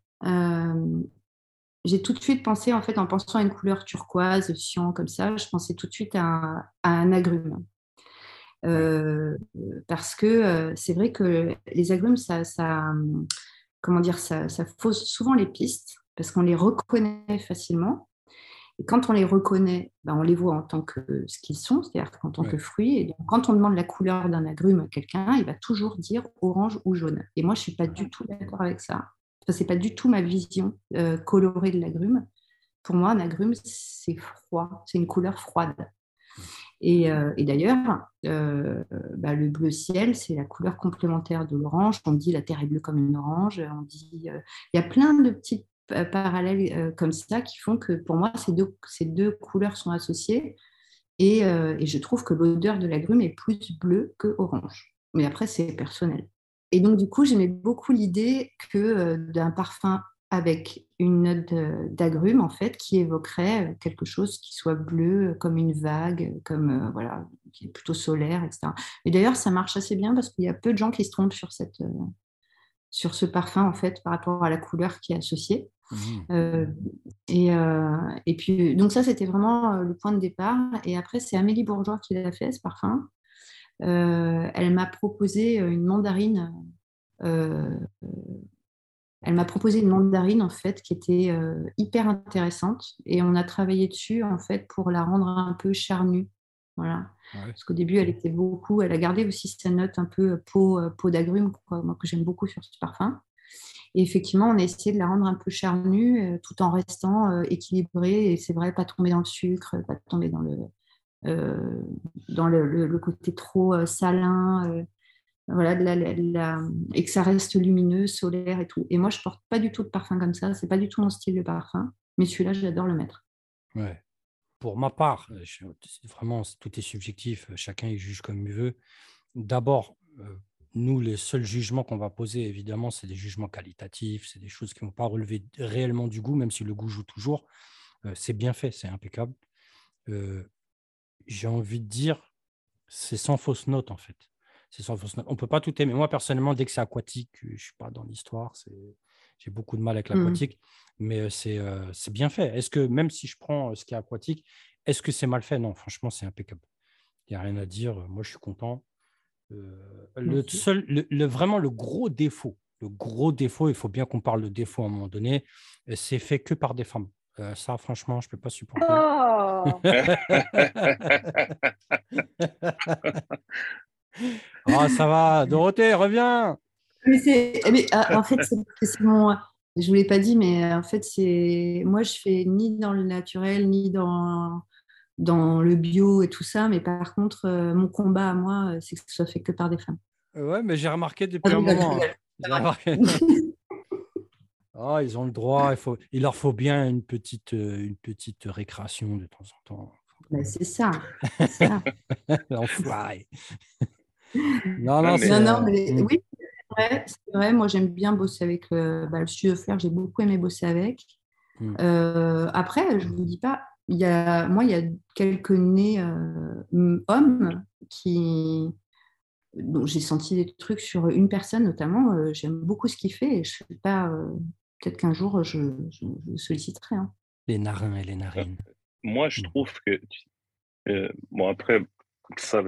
j'ai tout de suite pensé, en fait, en pensant à une couleur turquoise, cyan, comme ça, je pensais tout de suite à, un agrume. Euh, parce que euh, c'est vrai que les agrumes, ça, ça comment dire, ça, ça, fausse souvent les pistes parce qu'on les reconnaît facilement. Et quand on les reconnaît, ben on les voit en tant que ce qu'ils sont, c'est-à-dire en tant que fruits. Et donc, quand on demande la couleur d'un agrume à quelqu'un, il va toujours dire orange ou jaune. Et moi, je ne suis pas du tout d'accord avec ça. Ce n'est pas du tout ma vision euh, colorée de l'agrume. Pour moi, un agrume, c'est froid, c'est une couleur froide. Et, euh, d'ailleurs, euh, bah, le bleu ciel, c'est la couleur complémentaire de l'orange. On dit la terre est bleue comme une orange. On dit, il y a plein de petits parallèles comme ça qui font que pour moi, ces deux, ces deux couleurs sont associées. Et, et je trouve que l'odeur de l'agrume est plus bleue que orange. Mais après, c'est personnel. Et donc, du coup, j'aimais beaucoup l'idée que euh, d'un parfum avec une note d'agrumes, en fait, qui évoquerait euh, quelque chose qui soit bleu, comme une vague, comme, euh, voilà, qui est plutôt solaire, etc. Et d'ailleurs, ça marche assez bien parce qu'il y a peu de gens qui se trompent sur, cette, sur ce parfum, en fait, par rapport à la couleur qui est associée. Mmh. et, et, puis, donc ça, c'était vraiment le point de départ. Et après, c'est Amélie Bourgeois qui l'a fait, ce parfum. Euh, elle m'a proposé une mandarine. Euh, elle m'a proposé une mandarine en fait qui était euh, hyper intéressante et on a travaillé dessus en fait pour la rendre un peu charnue. Voilà. Parce qu'au début, elle était beaucoup. Elle a gardé aussi sa note un peu peau, peau d'agrumes, moi que j'aime beaucoup sur ce parfum. Et effectivement, on a essayé de la rendre un peu charnue tout en restant équilibrée. Et c'est vrai, pas tomber dans le sucre, pas tomber dans le, dans le, côté trop salin voilà, et que ça reste lumineux, solaire et tout. Et moi, je porte pas du tout de parfum comme ça. C'est pas du tout mon style de parfum. Mais celui-là, j'adore le mettre. Ouais. Pour ma part, euh, vraiment, tout est subjectif. Euh, chacun il juge comme il veut. D'abord, euh, nous, les seuls jugements qu'on va poser, évidemment, c'est des jugements qualitatifs. C'est des choses qui ne vont pas relever réellement du goût, même si le goût joue toujours. c'est bien fait, c'est impeccable. J'ai envie de dire, c'est sans fausse note, en fait c'est On ne peut pas tout aimer. Moi, personnellement, dès que c'est aquatique, je ne suis pas dans l'histoire. J'ai beaucoup de mal avec mmh. l'aquatique, mais c'est bien fait. Est-ce que, même si je prends ce qui est aquatique, est-ce que c'est mal fait? Non, franchement, c'est impeccable. Il n'y a rien à dire. Moi, je suis content. le seul, le, vraiment le gros défaut, le gros défaut, il faut bien qu'on parle de défaut à un moment donné, c'est fait que par des femmes. ça, franchement, je ne peux pas supporter. Oh Ah, ça va. Dorothée, reviens. Mais mais, ah, en fait, c'est mon. Je vous l'ai pas dit, mais en fait, c'est moi, je fais ni dans le naturel, ni dans dans le bio et tout ça. Mais par contre, euh, mon combat à moi, c'est que ce soit fait que par des femmes. Ouais, mais j'ai remarqué depuis ah, un moment. Hein. <laughs> ils ont le droit. Il, faut, il leur faut bien une petite, euh, une petite récréation de temps en temps. c'est ça. ça. <laughs> L'enfoiré. Non, non, non, non mais, mm. oui, c'est vrai, Moi, j'aime bien bosser avec euh, bah, le studio Flair. J'ai beaucoup aimé bosser avec. Mm. Euh, après, je ne vous dis pas, il y a, moi, il y a quelques nez euh, hommes qui. Donc, j'ai senti des trucs sur une personne notamment. J'aime beaucoup ce qu'il fait et je sais pas. Peut-être qu'un jour, je, je, solliciterai. Hein. Les narins et les narines. Moi, je mm. trouve que. bon, après, ça,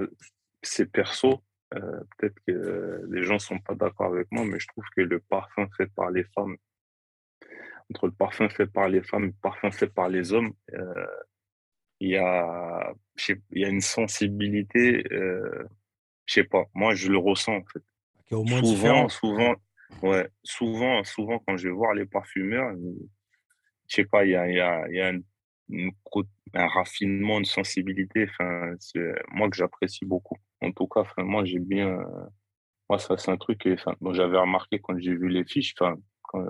c'est perso. Euh, peut-être que les gens ne sont pas d'accord avec moi, mais je trouve que le parfum fait par les femmes, entre le parfum fait par les femmes et le parfum fait par les hommes, euh, il y, a, y a une sensibilité, euh, je sais pas, moi je le ressens en fait. souvent, souvent, ouais, souvent, souvent quand je vais voir les parfumeurs, je sais pas, il y a, y a, y a un raffinement, une sensibilité, enfin, moi que j'apprécie beaucoup. En tout cas, moi, j'ai bien. moi, ça, c'est un truc que j'avais remarqué quand j'ai vu les fiches, quand,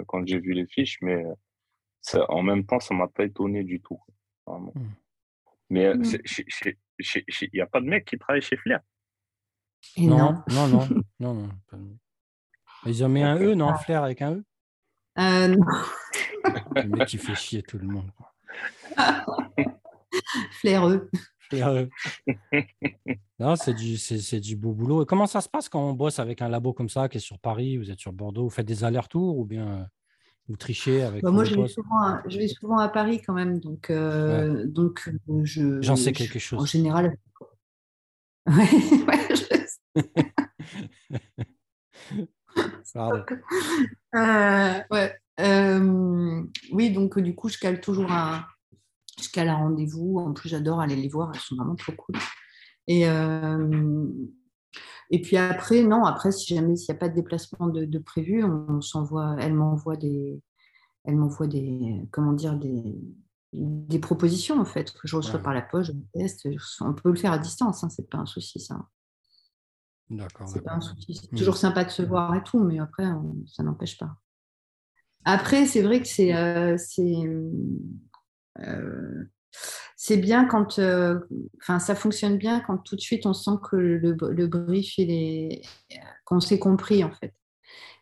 quand j'ai vu les fiches, mais ça, en même temps, ça ne m'a pas étonné du tout. Mmh. Mais mmh. il n'y a pas de mec qui travaille chez Flair. non, non, non, <laughs> non, non, Ils ont mis un E, non, Flair avec un E euh, non. <laughs> Le mec qui fait chier tout le monde. <laughs> Flaireux. <laughs> non, c'est du, c'est, du beau boulot. Et comment ça se passe quand on bosse avec un labo comme ça qui est sur Paris, vous êtes sur Bordeaux, vous faites des allers-retours ou bien euh, vous trichez avec bah, Moi, je vais, souvent à, je vais, souvent à, Paris quand même, donc, euh, donc euh, je. J'en sais quelque chose. En général. Ouais, ouais, Pardon. <laughs> ouais. oui, donc du coup, je cale toujours un, rendez-vous. En plus, j'adore aller les voir, elles sont vraiment trop cool. Et, euh, et puis après, non, après, si jamais il n'y a pas de déplacement de, prévu, on, s'envoie, elle m'envoie des, elle m'envoie des, comment dire, des, des propositions en fait que je reçois par la poche, je teste. On peut le faire à distance, hein, c'est pas un souci ça. D'accord. C'est pas un souci. C'est toujours sympa de se voir et tout, mais après, ça n'empêche pas. Après, c'est vrai que c'est, euh, euh, c'est bien quand, euh, enfin, ça fonctionne bien quand tout de suite on sent que le, le brief, il est, qu'on s'est compris en fait.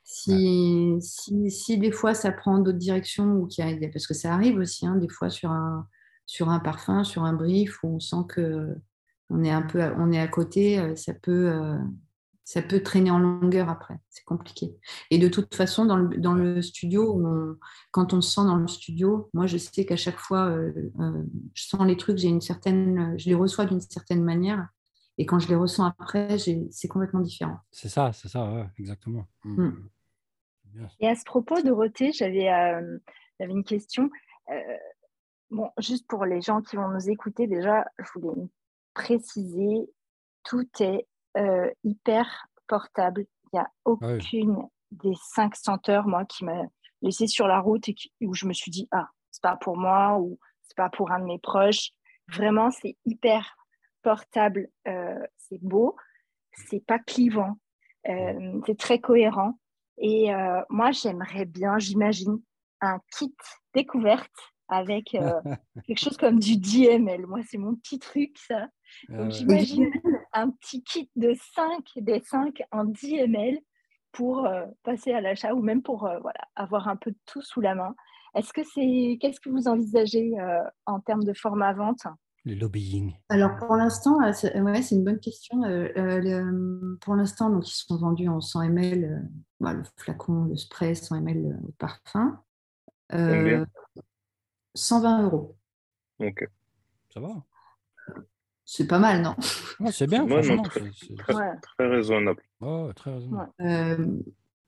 Si, si, si, des fois ça prend d'autres directions ou qu'il y a, parce que ça arrive aussi, hein, des fois sur un, sur un parfum, sur un brief où on sent que on est un peu, on est à côté, euh, ça peut, ça peut traîner en longueur après. C'est compliqué. Et de toute façon, dans le, dans le studio, quand on se sent dans le studio, moi, je sais qu'à chaque fois, euh, euh, je sens les trucs, j'ai une certaine, je les reçois d'une certaine manière. Et quand je les ressens après, c'est complètement différent. C'est ça, c'est ça, exactement. Mmh. Mmh. Et à ce propos, Dorothée, j'avais euh, une question. bon, juste pour les gens qui vont nous écouter, déjà, je voulais préciser, tout est euh, hyper portable. Il n'y a aucune des cinq senteurs, moi, qui m'a laissé sur la route et où je me suis dit, ah, c'est pas pour moi ou c'est pas pour un de mes proches. Vraiment, c'est hyper portable, euh, c'est beau, c'est pas clivant, euh, c'est très cohérent. Et euh, moi, j'aimerais bien, j'imagine, un kit découverte avec <laughs> quelque chose comme du DML. Moi, c'est mon petit truc, ça. Ah j'imagine un petit kit de 5, des 5 en 10 ml pour passer à l'achat ou même pour voilà, avoir un peu de tout sous la main. Est-ce que c'est qu'est-ce que vous envisagez en termes de format vente? Le lobbying. Alors pour l'instant, c'est ouais, une bonne question. pour l'instant, donc ils sont vendus en 100 ml, bah, le flacon, le spray 100 ml au parfum. 120 euros. Ok. Ça va? C'est pas mal, non? C'est bien, franchement. très, très, raisonnable. très raisonnable. Euh,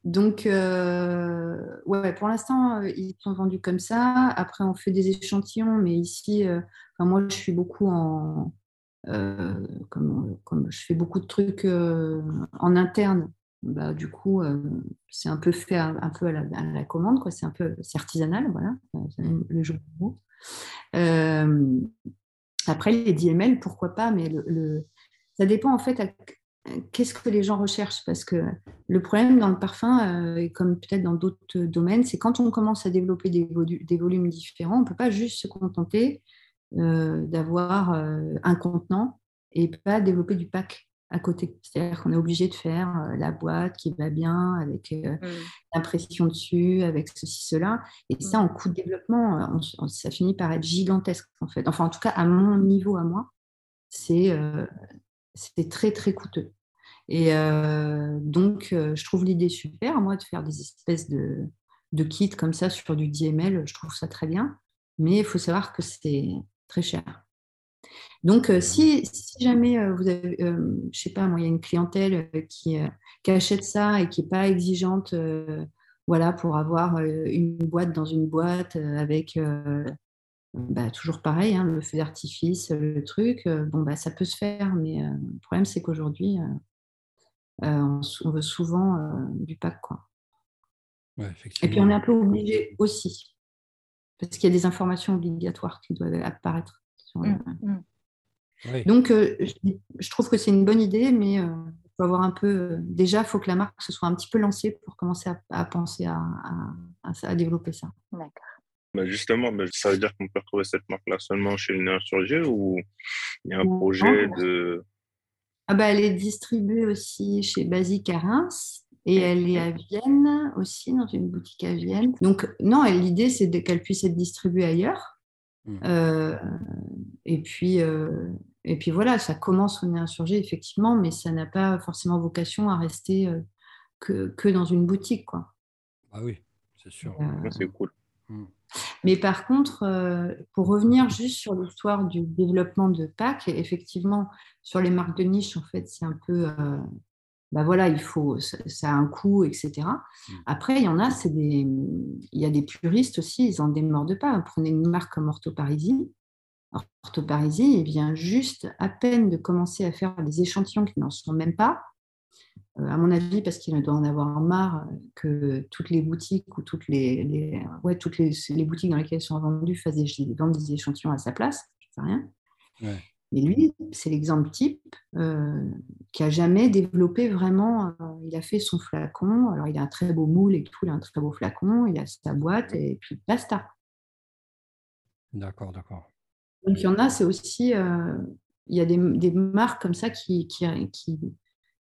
donc, euh, ouais, pour l'instant, euh, ils sont vendus comme ça. Après, on fait des échantillons, mais ici, moi, je suis beaucoup en. Comme, comme, je fais beaucoup de trucs en interne, bah, du coup, c'est un peu fait un, peu à la, commande, quoi. C'est un peu artisanal, voilà, le jeu de mots. Après, les DML, pourquoi pas, mais ça dépend en fait qu'est-ce que les gens recherchent. Parce que le problème dans le parfum, euh, comme peut-être dans d'autres domaines, c'est quand on commence à développer des, des volumes différents, on ne peut pas juste se contenter euh, d'avoir euh, un contenant et pas développer du pack à côté. C'est-à-dire qu'on est obligé de faire euh, la boîte qui va bien, avec euh, mmh. l'impression dessus, avec ceci, cela. Et ça, mmh. en coût de développement, ça finit par être gigantesque, en fait. Enfin, en tout cas, à mon niveau, à moi, c'est euh, très, très coûteux. Et donc, je trouve l'idée super, moi, de faire des espèces de, de kits comme ça sur du DML. Je trouve ça très bien. Mais il faut savoir que c'est très cher. Donc, euh, si, jamais euh, vous avez, euh, je sais pas, moi, il y a une clientèle qui, achète ça et qui n'est pas exigeante, voilà, pour avoir une boîte dans une boîte avec bah, toujours pareil, hein, le feu d'artifice, le truc, bon, bah, ça peut se faire, mais le problème, c'est qu'aujourd'hui, on, veut souvent du pack. Quoi. et puis, on est un peu obligé aussi, parce qu'il y a des informations obligatoires qui doivent apparaître. Sur mmh, mmh. Donc, euh, je, trouve que c'est une bonne idée, mais il euh, faut avoir un peu. Euh, déjà, il faut que la marque se soit un petit peu lancée pour commencer à, penser à, à, développer ça. D'accord. Bah, justement, bah, ça veut dire qu'on peut retrouver cette marque-là seulement chez une insurgée ou il y a un projet de. Ah bah, elle est distribuée aussi chez Basique à Reims et elle est à Vienne aussi, dans une boutique à Vienne. Donc, non, l'idée, c'est qu'elle puisse être distribuée ailleurs. Mmh. et puis, et puis voilà, ça commence, on est insurgé, effectivement, mais ça n'a pas forcément vocation à rester euh, que, que, dans une boutique. Quoi. Ah oui, c'est sûr. Euh, c'est cool. Hmm. Mais par contre, euh, pour revenir juste sur l'histoire du développement de Pâques, effectivement, sur les marques de niche, en fait, c'est un peu bah voilà, il faut, ça, a un coût, etc. Hmm. Après, il y en a, c'est des, il y a des puristes aussi, ils en démordent pas. Prenez une marque comme Ortho Orthoparisie, il vient juste à peine de commencer à faire des échantillons qui n'en sont même pas. Euh, à mon avis, parce qu'il doit en avoir marre que toutes les boutiques ou toutes les, ouais, toutes les, boutiques dans lesquelles sont vendus fassent des, vendent des échantillons à sa place. Je sais rien. Mais lui, c'est l'exemple type euh, qui a jamais développé vraiment. Euh, il a fait son flacon. Alors, il a un très beau moule et tout. Il a un très beau flacon. Il a sa boîte et puis basta. D'accord, d'accord. Donc, il y en a, c'est aussi, euh, il y a des, marques comme ça qui, qui,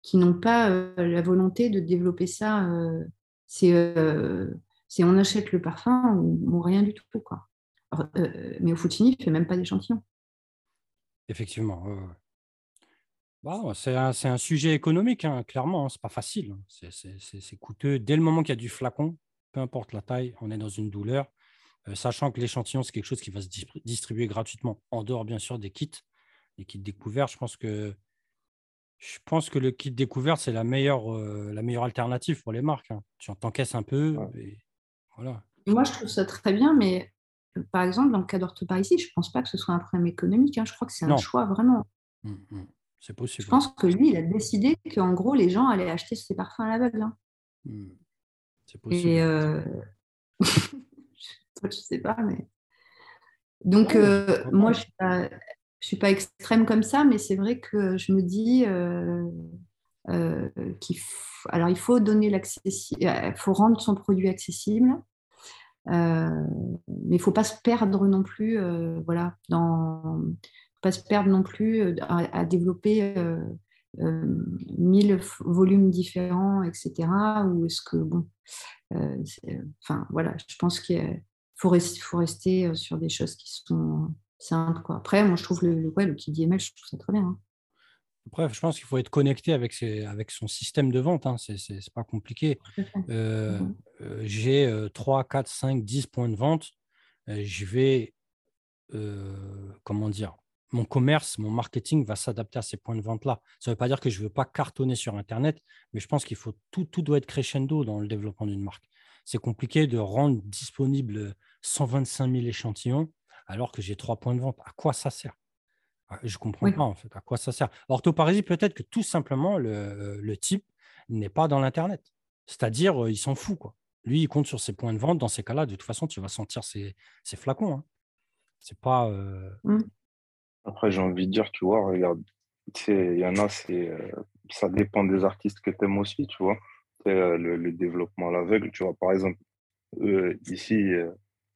qui, n'ont pas euh, la volonté de développer ça. Euh, c'est, on achète le parfum ou, rien du tout. Quoi. mais au Fucini, il ne fait même pas d'échantillon. Effectivement. Bah, c'est un, un, sujet économique, hein, clairement. Hein, c'est pas facile. Hein. C'est coûteux. Dès le moment qu'il y a du flacon, peu importe la taille, on est dans une douleur. Euh, sachant que l'échantillon, c'est quelque chose qui va se distribuer gratuitement, en dehors bien sûr des kits, les kits découverts. Je pense que, je pense que le kit découvert, c'est la meilleure, euh, la meilleure alternative pour les marques. Hein. Tu en t'encaisses un peu. Et voilà. Moi, je trouve ça très bien, mais euh, par exemple, dans le cas ici, je ne pense pas que ce soit un problème économique. Hein. Je crois que c'est un choix vraiment. Mmh, mmh. C'est possible. Je pense que lui, il a décidé qu'en gros, les gens allaient acheter ses parfums à l'aveugle. Hein. Mmh. C'est possible. Et euh, <laughs> <laughs> je sais pas, mais. Donc, Ouais, euh, moi, je suis pas, je suis pas extrême comme ça, mais c'est vrai que je me dis euh, euh, qu'il f- alors il faut donner faut rendre son produit accessible, mais il faut pas se perdre non plus, voilà, dans, faut pas se perdre non plus à, à développer mille volumes différents, etc. Ou est-ce que bon, euh, enfin voilà, je pense qu'il faut rester, faut rester euh, sur des choses qui sont simples. Quoi. Après, moi, je trouve le, le, ouais, le je trouve ça très bien. hein. Après, je pense qu'il faut être connecté avec, ses- avec son système de vente. Hein. C'est pas compliqué. Euh, Mhm. euh, J'ai euh, 3, 4, 5, 10 points de vente. Euh, je vais, comment dire, mon commerce, mon marketing va s'adapter à ces points de vente-là. Ça ne veut pas dire que je ne veux pas cartonner sur Internet, mais je pense qu'il faut tout, tout doit être crescendo dans le développement d'une marque. C'est compliqué de rendre disponible 125 000 échantillons alors que j'ai trois points de vente. À quoi ça sert? Ah, Je ne comprends Oui. pas en fait. À quoi ça sert? Orthoparasie, peut-être que tout simplement le, le type n'est pas dans l'Internet. C'est-à-dire, euh, il s'en fout. Quoi. Lui, il compte sur ses points de vente. Dans ces cas-là, de toute façon, tu vas sentir ses, ses flacons. Hein. C'est pas. euh, Après, j'ai envie de dire, tu vois, regarde, il y en a, c'est, euh, ça dépend des artistes que tu aimes aussi, tu vois. Euh, le, le développement à l'aveugle, tu vois, par exemple, euh, ici,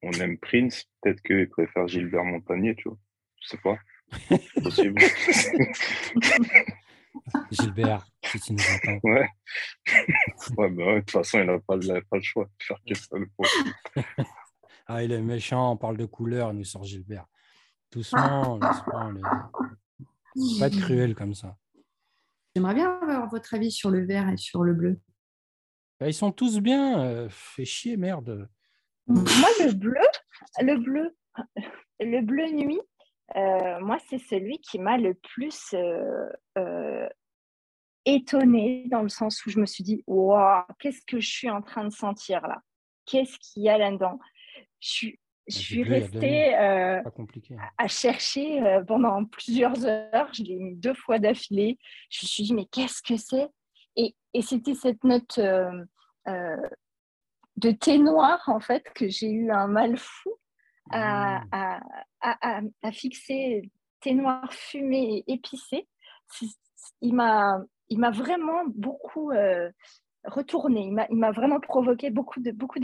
on aime Prince, peut-être qu'ils préfèrent Gilbert Montagnier, tu vois. Je sais pas. Possible. <laughs> Gilbert, si tu nous entends. <laughs> ouais. Ouais, bah ouais, de toute façon, il n'a pas, le choix de faire que ça. le. <laughs> Ah, il est méchant, on parle de couleur, nous sort Gilbert. Doucement, doucement. Pas être cruel comme ça. J'aimerais bien avoir votre avis sur le vert et sur le bleu. Bah, Ils sont tous bien. euh, fait chier, merde. Moi, le bleu, le bleu, le bleu nuit, euh, moi, c'est celui qui m'a le plus euh, euh, étonnée dans le sens où je me suis dit, waouh, qu'est-ce que je suis en train de sentir là? Qu'est-ce qu'il y a là-dedans? Je suis, je suis restée euh, hein. à chercher euh, pendant plusieurs heures. Je l'ai mis deux fois d'affilée. Je me suis dit, mais qu'est-ce que c'est? Et, et c'était cette note euh, de thé noir, en fait, que j'ai eu un mal fou à, Mmh. à, à- à- à fixer. Thé noir fumé et épicé. Il m'a vraiment beaucoup retourné. Il m'a- vraiment provoqué beaucoup de beaucoup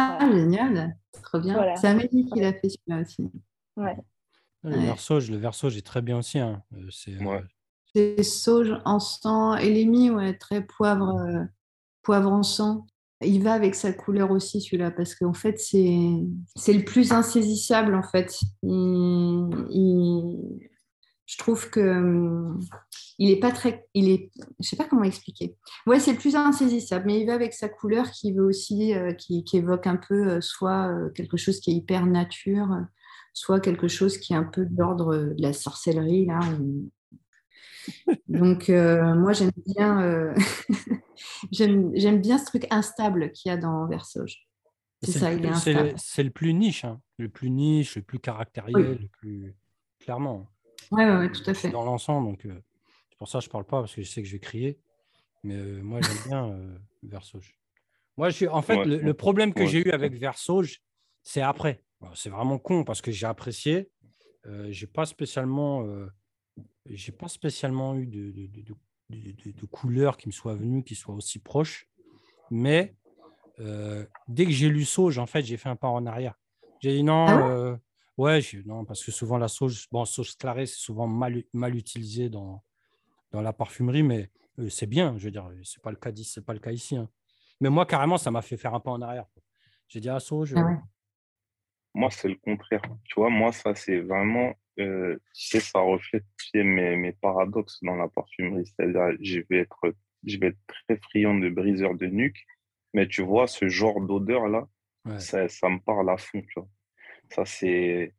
Ah, génial, trop bien. Voilà. C'est Amélie qui l'a fait celui-là aussi. Ouais. Le Ouais. versauge, le versauge est très bien aussi. hein. Euh, C'est, euh, Ouais. C'est sauge, encens, et l'émi, ouais, très poivre, euh, poivre encens. Il va avec sa couleur aussi, celui-là, parce qu'en fait, c'est c'est le plus insaisissable, en fait. Il- il- je trouve que hum, il est pas très, il est, je sais pas comment expliquer. Ouais, c'est le plus insaisissable, mais il va avec sa couleur qui veut aussi, euh, qui, qui évoque un peu euh, soit euh, quelque chose qui est hyper nature, soit quelque chose qui est un peu de l'ordre de la sorcellerie là. où- <laughs> donc, moi, j'aime bien, <laughs> j'aime bien ce truc instable qu'il y a dans Versoge. C'est ça, le il est plus- c'est le, instable. c'est le plus niche. hein. Le plus niche, le plus caractériel, le plus. Clairement. Ouais, ouais, ouais, tout à fait. dans l'encens, donc euh, c'est pour ça que je parle pas, parce que je sais que je vais crier. Mais euh, moi, j'aime bien euh, Versauge. Moi, je suis, en fait, Ouais, le, ouais. le problème que Ouais. j'ai eu avec Versauge, c'est après. Bon, c'est vraiment con parce que j'ai apprécié. Euh, j'ai pas spécialement, euh, j'ai pas spécialement eu de, de, de, de- de- de couleurs qui me soient venues, qui soient aussi proches. Mais euh, dès que j'ai lu Sauge, en fait, j'ai fait un pas en arrière. J'ai dit non, Ah ouais euh, non, parce que souvent la sauge, bon, sauge clarée, c'est souvent mal, mal utilisé dans, dans la parfumerie, mais euh, c'est bien, je veux dire, c'est pas le cas d'ici, c'est pas le cas ici. hein. Mais moi, carrément, ça m'a fait faire un pas en arrière. J'ai dit, ah, sauge, Ah ouais. Moi, c'est le contraire. Tu vois, moi, ça, c'est vraiment, euh, tu sais, ça reflète mes, mes paradoxes dans la parfumerie. C'est-à-dire, je vais être, je vais être très friand de briseur de nuque, mais tu vois, ce genre d'odeur-là, ouais. ça, ça me parle à fond, tu vois. Ça, c'est,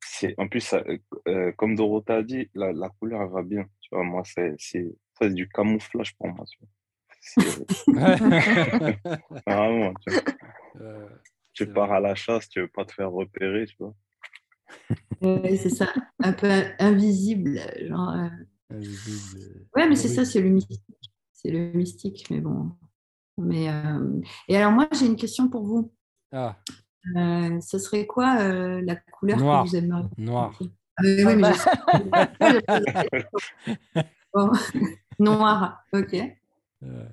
c'est, en plus, ça, euh, comme Dorota a dit, la, la couleur, elle va bien. Tu vois, moi, c'est, c'est, ça, c'est du camouflage pour moi, tu vois. C'est <laughs> vraiment, tu vois. <laughs> Euh, Tu pars vrai. à la chasse, tu veux pas te faire repérer, tu vois. Ouais, c'est ça, un peu invisible. Genre, euh. invisible, Ouais, mais c'est oui. ça, c'est le mystique. C'est le mystique, mais bon. Mais, euh, Et alors, moi, j'ai une question pour vous. Ah. Euh, ce serait quoi euh, la couleur Noir. que vous aimeriez Noir. Ah oui, mais je- <laughs> Bon. Noir, ok. Euh,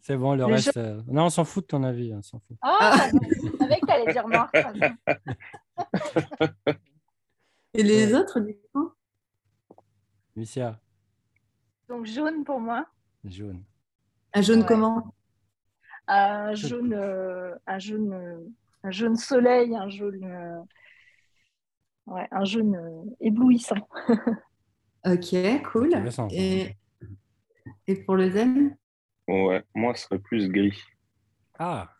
c'est bon, le Le reste. euh, Non, on s'en fout de ton avis. hein, on s'en fout. Ah, je savais que tu allais dire noir. Et les Ouais. autres, du coup? Lucia, Donc jaune pour moi. jaune. Un jaune Ouais. comment? Un jaune, euh, un jaune, euh, un jaune soleil, un jaune, euh, ouais, un jaune euh, éblouissant. <laughs> Ok, cool. Et, et pour le zen? Ouais, moi, ce serait plus gris. Ah,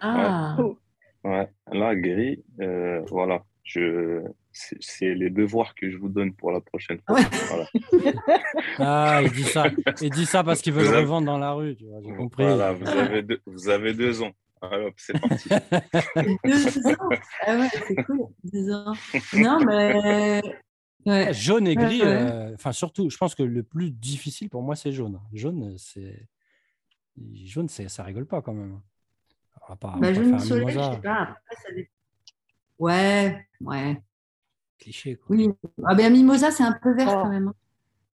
Ah, Oh. Ouais, là, gris, euh, voilà. Je... C'est c'est les devoirs que je vous donne pour la prochaine fois. Ouais. Voilà. <laughs> ah, il dit ça. Il dit ça parce qu'il veut Vous le avez- revendre dans la rue. Tu vois, j'ai compris. Voilà, vous avez deux, vous avez deux ans. Alors, c'est parti. deux ans. <laughs> Ah ouais, c'est cool. Deux ans. Non, mais. Ouais. Jaune et gris, ouais. euh, enfin surtout, je pense que le plus difficile pour moi, c'est jaune. Jaune, c'est jaune, c'est ça rigole pas quand même. On va pas, on va Bah, jaune soleil, je sais pas. Après, ça dépend. Ouais, ouais. Cliché. Quoi. Oui. Ah ben, mimosa, c'est un peu vert Oh. quand même. hein.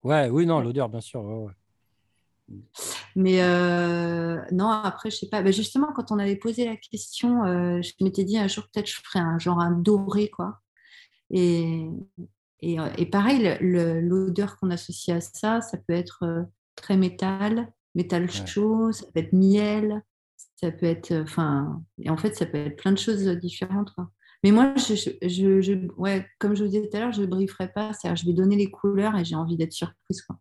Ouais, oui, non, l'odeur, bien sûr. ouais, ouais. Mais euh, non, après, je sais pas. Ben, justement, quand on avait posé la question, euh, je m'étais dit un jour, peut-être, je ferais un genre un doré, quoi. Et, et, euh, et pareil, l'odeur qu'on associe à ça, ça peut être très métal, métal Ouais. chaud, ça peut être miel, ça peut être. Enfin, et en fait, ça peut être plein de choses différentes, quoi. Mais moi, je, je, je- je- ouais, comme je vous disais tout à l'heure, je ne brieferai pas. C'est-à-dire, je vais donner les couleurs et j'ai envie d'être surprise, quoi.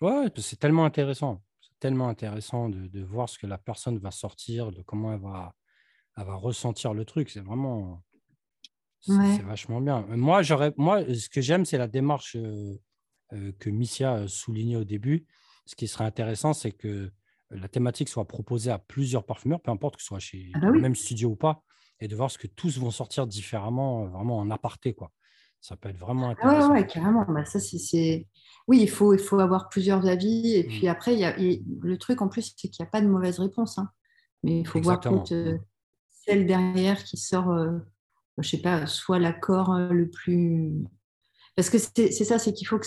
Ouais, c'est tellement intéressant. C'est tellement intéressant de, de voir ce que la personne va sortir, de comment elle va, elle va ressentir le truc. C'est vraiment. C'est Ouais. vachement bien. Euh, Moi, moi, ce que j'aime, c'est la démarche euh, euh, que Missia soulignait au début. Ce qui serait intéressant, c'est que la thématique soit proposée à plusieurs parfumeurs, peu importe que ce soit chez Ah bah le même studio ou pas, et de voir ce que tous vont sortir différemment, vraiment en aparté. Quoi. Ça peut être vraiment Ah ouais, intéressant. ouais, carrément. Bah, ça, c'est, Oui, il faut, il faut avoir plusieurs avis. Et puis Mm. après, il y a, il- le truc en plus, c'est qu'il n'y a pas de mauvaise réponse. hein. Mais il faut Exactement. voir euh, celle derrière qui sort, euh, je sais pas, soit l'accord euh, le plus. Parce que c'est, ça, c'est qu'il faut que.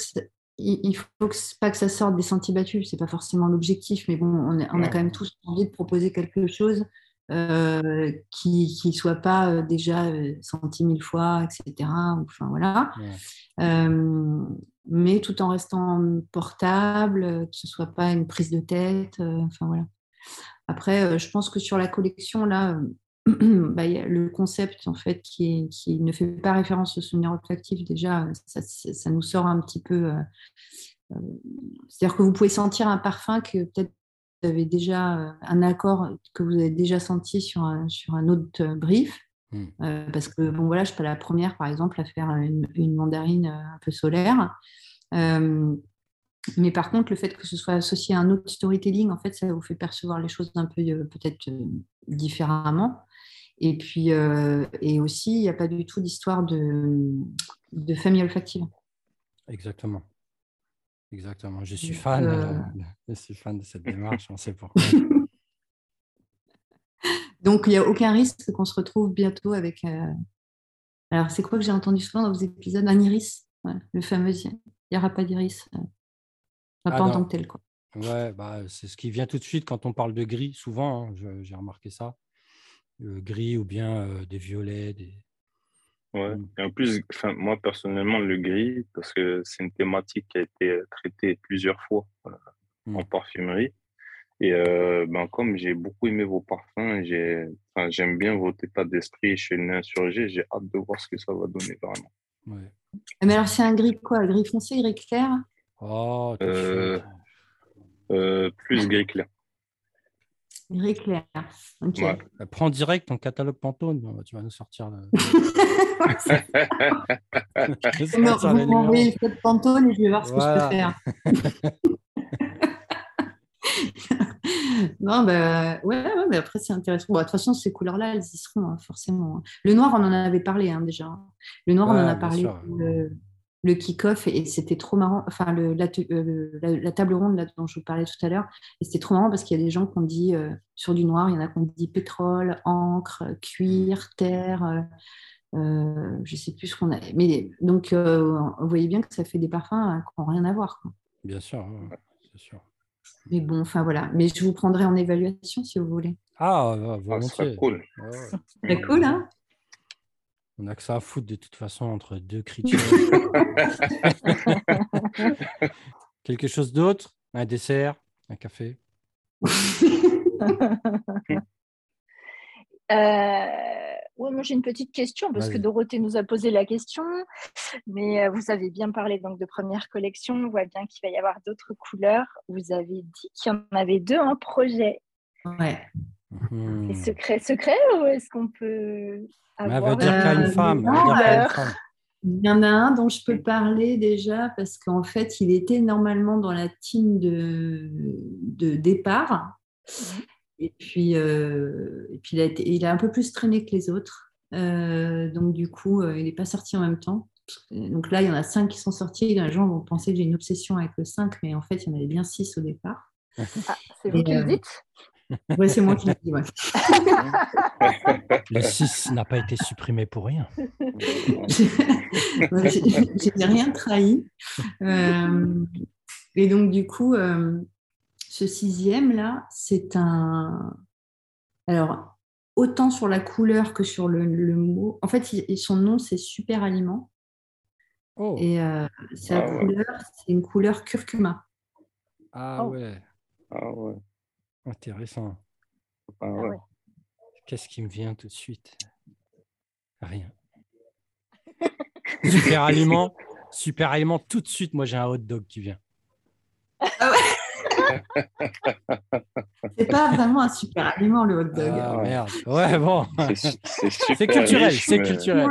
Il faut que, pas que ça sorte des sentiers battus, c'est pas forcément l'objectif, mais bon, on a, on a Ouais. quand même tous envie de proposer quelque chose euh, qui ne soit pas euh, déjà euh, senti mille fois, etc. Enfin voilà. Ouais. Mais tout en restant portable, que ce soit pas une prise de tête. enfin voilà. Après, je pense que sur la collection là, <clears throat> bah, il y a le concept en fait qui, est- qui ne fait pas référence au souvenir olfactif déjà, ça, ça- ça nous sort un petit peu. euh, euh, C'est-à-dire que vous pouvez sentir un parfum que peut-être avez déjà euh, un accord que vous avez déjà senti sur un, sur un autre euh, brief. Mm. Euh, parce que bon voilà, je suis pas la première par exemple à faire une, une mandarine un peu solaire. Euh, mais par contre, le fait que ce soit associé à un autre storytelling, en fait, ça vous fait percevoir les choses un peu euh, peut-être différemment. Et puis, et aussi, il n'y a pas du tout d'histoire de, de famille olfactive. Exactement. Exactement. Je suis fan. euh, euh, je suis fan de cette <laughs> démarche. On sait pourquoi. Donc, il n'y a aucun risque qu'on se retrouve bientôt avec. euh, Alors, c'est quoi que j'ai entendu souvent dans vos épisodes? Un iris, ouais, le fameux. Il n'y aura pas d'iris. euh, enfin, Ah, pas en tant que tel. Quoi. Ouais, bah, c'est ce qui vient tout de suite quand on parle de gris, souvent, hein, j'ai remarqué ça. Euh, gris ou bien des violets. Des... Ouais. Mm. Et en plus, enfin, moi personnellement, le gris, parce que c'est une thématique qui a été traitée plusieurs fois euh, Mm. en parfumerie. Et euh, ben, comme j'ai beaucoup aimé vos parfums, j'ai, enfin, j'aime bien votre état d'esprit chez le insurgé, j'ai hâte de voir ce que ça va donner vraiment. Ouais. Mais alors, c'est un gris quoi? Gris foncé, gris clair? Oh, Euh. Euh, plus gris clair. Gris clair. Ouais. Euh, Prends direct ton catalogue Pantone. Bah, tu vas nous sortir. le- <laughs> Vous m'envoyez Pantone et je vais voir ce Voilà. que je peux faire. <laughs> non, bah, ouais, ouais, mais après, c'est intéressant. Bon, de toute façon, ces couleurs-là, elles y seront, hein, forcément. hein. Le noir, on en avait parlé hein, déjà. Le noir, on en a parlé le, le kick-off et c'était trop marrant. Enfin, le, la, la, table ronde là, dont je vous parlais tout à l'heure, et c'était trop marrant parce qu'il y a des gens qui ont dit sur du noir, il y en a qui ont dit pétrole, encre, cuir, terre. Euh, je ne sais plus ce qu'on a. Mais donc, euh, vous voyez bien que ça fait des parfums hein, qui n'ont rien à voir. Bien sûr, c'est sûr. Mais bon, enfin voilà. Mais je vous prendrai en évaluation si vous voulez. Ah, volontiers. Ah, cool. C'est cool, hein On a que ça à foutre de toute façon entre deux <laughs> critères. <laughs> Quelque chose d'autre? Un dessert? Un café? <laughs> Euh, moi j'ai une petite question parce que Dorothée nous a posé la question, mais euh, vous avez bien parlé donc de première collection. On voit bien qu'il va y avoir d'autres couleurs. Vous avez dit qu'il y en avait deux en projet. Ouais. Hmm. secret, secret ou est-ce qu'on peut avoir Elle veut dire qu'à une femme. Il y en a un dont je peux parler déjà parce qu'en fait, il était normalement dans la team de, de départ. Et puis, euh, et puis il, a il, a un peu plus traîné que les autres. Euh, donc, du coup, euh, il n'est pas sorti en même temps. Donc là, il y en a cinq qui sont sortis. Les gens vont penser que j'ai une obsession avec le 5, mais en fait, il y en avait bien six au départ. Ah, c'est vous qui le dites? Oui, c'est moi qui le dis. Ouais. le 6 n'a pas été supprimé pour rien. <laughs> je n'ai rien trahi. et donc, du coup, ce sixième là, c'est un. Alors, autant sur la couleur que sur le, mot. En fait, son nom, c'est Super Aliment. Oh. Et euh, c'est ah couleur, c'est une couleur curcuma. Ah oh. ouais. Ah ouais. Intéressant. Ah ouais. Qu'est-ce qui me vient tout de suite? Rien. <laughs> super aliment, super aliment, tout de suite, moi j'ai un hot dog qui vient. Ah ouais c'est pas vraiment un super aliment, le hot dog. Ah, merde. Ouais, bon. C'est culturel, c'est culturel.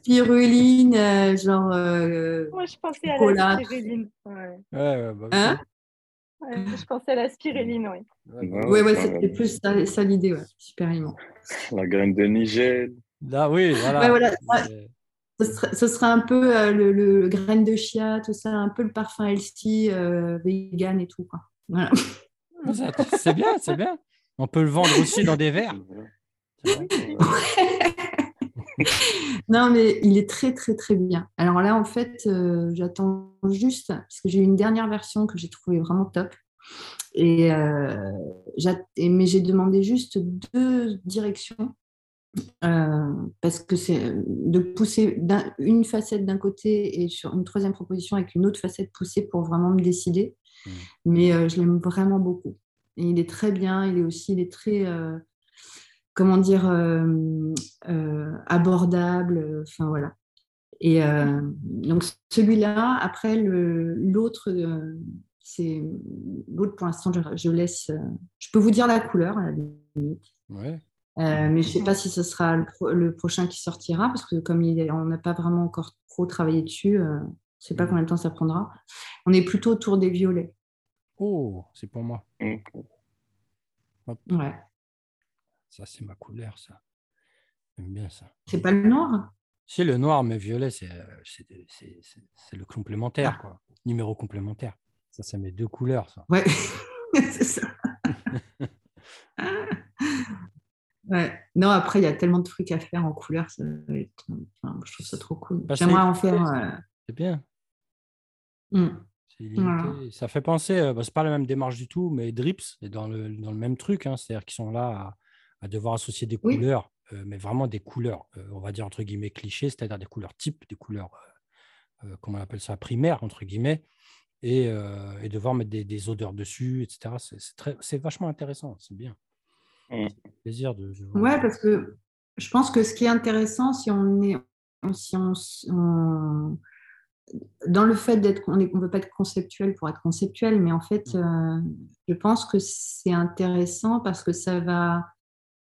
Spiruline, euh, genre. Euh, Moi, je pensais à la spiruline. Ouais, ouais, bah, hein je pensais à la spiruline, oui. Ouais, ouais, c'était plus ça, ça l'idée, ouais. Super aliment. La graine de Niger. Là, oui, voilà. Ouais, voilà ce sera, un peu euh, le, le, graine de chia, tout ça, un peu le parfum healthy, euh, vegan et tout. Quoi. Voilà. C'est bien, c'est bien. On peut le vendre aussi dans des verres. <laughs> non, mais il est très, très, très bien. Alors là, en fait, euh, j'attends juste, parce que j'ai eu une dernière version que j'ai trouvée vraiment top. Et, mais j'ai demandé juste deux directions euh, parce que c'est de pousser une facette d'un côté et sur une troisième proposition avec une autre facette poussée pour vraiment me décider. Mmh. Mais euh, je l'aime vraiment beaucoup. Et il est très bien, il est aussi, il est très, euh, comment dire, abordable. Enfin voilà. Et donc celui-là, après l'autre, c'est l'autre pour l'instant, je, je, laisse. je peux vous dire la couleur à la limite. Ouais. Euh, mais je ne sais pas si ce sera le, prochain qui sortira, parce que comme il on n'a pas vraiment encore trop travaillé dessus, euh, je ne sais pas combien de temps ça prendra. On est plutôt autour des violets. Oh, c'est pour moi. Ouais. Ça, c'est ma couleur, ça. J'aime bien ça. C'est pas le noir? C'est le noir, mais violet, c'est le complémentaire, ah. quoi. Numéro complémentaire. Ça, ça met deux couleurs, ça. Ouais, <laughs> c'est ça. <laughs> Ouais. Non, après, il y a tellement de trucs à faire en couleur. Ça je trouve ça trop cool. Bah, J'aimerais en faire. Euh, c'est bien. Mmh. Ça fait penser, euh, bah, c'est pas la même démarche du tout, mais Drips est dans le, dans le même truc. Hein, C'est-à-dire qu'ils sont là à, devoir associer des couleurs, euh, mais vraiment des couleurs, on va dire entre guillemets clichés, c'est-à-dire des couleurs types, des couleurs, comment on appelle ça, primaires, entre guillemets, et, et devoir mettre des, des, odeurs dessus, etc. C'est vachement intéressant, c'est bien. Mmh. Plaisir de. Ouais, parce que je pense que ce qui est intéressant, si on est, si on, dans le fait d'être, on ne veut pas être conceptuel pour être conceptuel, mais en fait, mmh. euh, je pense que c'est intéressant parce que ça va,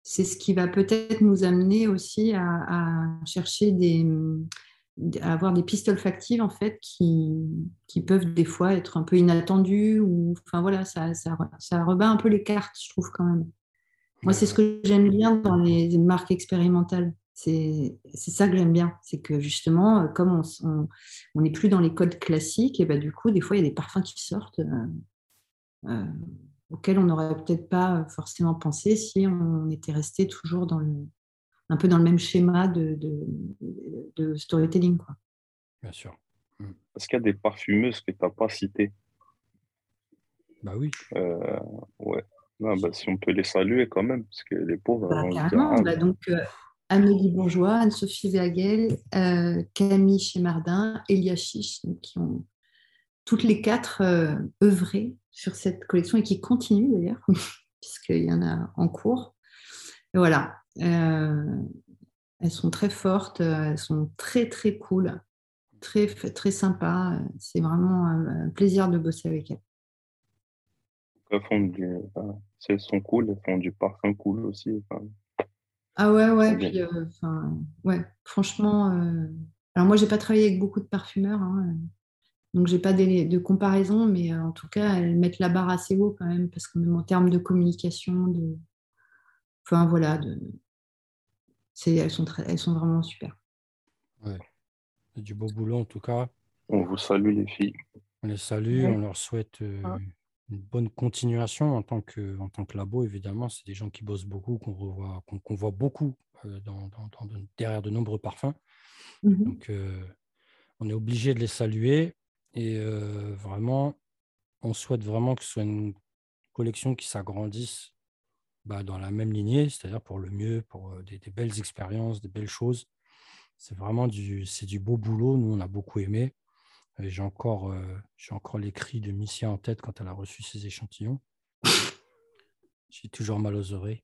c'est ce qui va peut-être nous amener aussi à, chercher des, à avoir des pistes olfactives en fait qui, qui, peuvent des fois être un peu inattendues ou, enfin voilà, ça, ça, ça rebat un peu les cartes, je trouve quand même. Moi, c'est ce que j'aime bien dans les marques expérimentales. c'est ça que j'aime bien. C'est que justement, comme on n'est plus dans les codes classiques, et ben, du coup, des fois, il y a des parfums qui sortent auxquels on n'aurait peut-être pas forcément pensé si on était resté toujours dans le, un peu dans le même schéma de, de, storytelling. Quoi. Bien sûr. Hmm. Est-ce qu'il y a des parfumeuses que tu n'as pas citées? Bah oui. Euh, ouais. Bah, si on peut les saluer quand même, parce que les pauvres. Bah, carrément. Bah, donc, euh, Amélie Bourgeois, Anne-Sophie Vergel, euh, Camille Chemardin, Elia Chiche, qui ont toutes les quatre œuvré sur cette collection et qui continuent d'ailleurs, <laughs> puisqu'il y en a en cours. Et voilà, euh, elles sont très fortes, euh, elles sont très très cool, très très sympas. C'est vraiment un, plaisir de bosser avec elles. Font du, elles sont cool, elles font du parfum cool aussi. Ah ouais, ouais, puis, euh, ouais, franchement. Alors moi, j'ai pas travaillé avec beaucoup de parfumeurs, hein, donc j'ai pas de, de comparaison, mais en tout cas, elles mettent la barre assez haut quand même, parce que même en termes de communication, de, enfin voilà, de, elles, sont elles sont vraiment super. Ouais. Du beau boulot en tout cas. On vous salue les filles. On les salue, on leur souhaite euh, une bonne continuation en tant que, en tant que labo, évidemment. C'est des gens qui bossent beaucoup, qu'on revoit, qu'on, voit beaucoup euh, dans, derrière de nombreux parfums. Mhm. Donc, euh, on est obligé de les saluer et vraiment, on souhaite vraiment que ce soit une collection qui s'agrandisse bah, dans la même lignée, c'est-à-dire pour le mieux, pour euh, des, belles expériences, des belles choses. C'est vraiment du, du beau boulot. Nous, on a beaucoup aimé. J'ai encore, euh, j'ai encore les cris de Missia en tête quand elle a reçu ses échantillons. <laughs> J'ai toujours mal aux oreilles.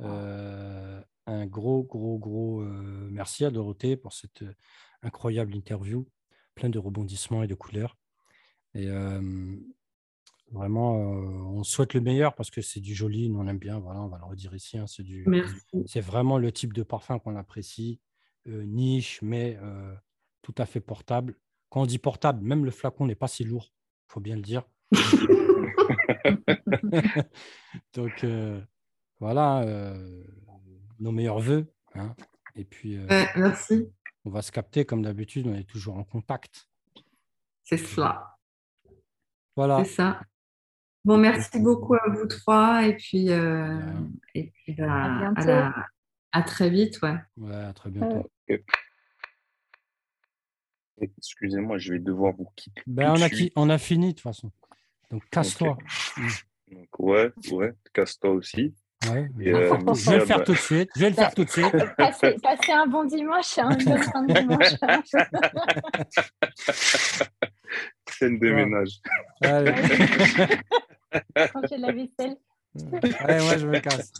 Euh, un gros, gros, gros merci à Dorothée pour cette incroyable interview, pleine de rebondissements et de couleurs. Et Vraiment, euh, on souhaite le meilleur parce que c'est du joli, nous on aime bien, voilà, on va le redire ici. Hein, c'est, du, c'est vraiment le type de parfum qu'on apprécie, euh, niche, mais euh, tout à fait portable. Quand on dit portable, même le flacon n'est pas si lourd, il faut bien le dire. <laughs> <laughs> Donc voilà, nos meilleurs voeux. Hein. Et puis, merci. on va se capter comme d'habitude, on est toujours en contact. C'est cela. Voilà. C'est ça. Bon, merci beaucoup à vous trois et puis, euh, et puis bah, à, très vite. Ouais. ouais, à très bientôt. Excusez-moi, je vais devoir vous quitter. Ben, on, a on a fini de toute façon. Donc casse-toi. Donc, ouais, ouais, casse-toi aussi. Ouais, euh, je vais le faire tout de suite. Je vais le faire tout de suite. <laughs> Passez, un bon dimanche et un bon fin de dimanche. <laughs> Scène de ménage. <laughs> Quand j'ai la vaisselle. Allez, moi, je me casse.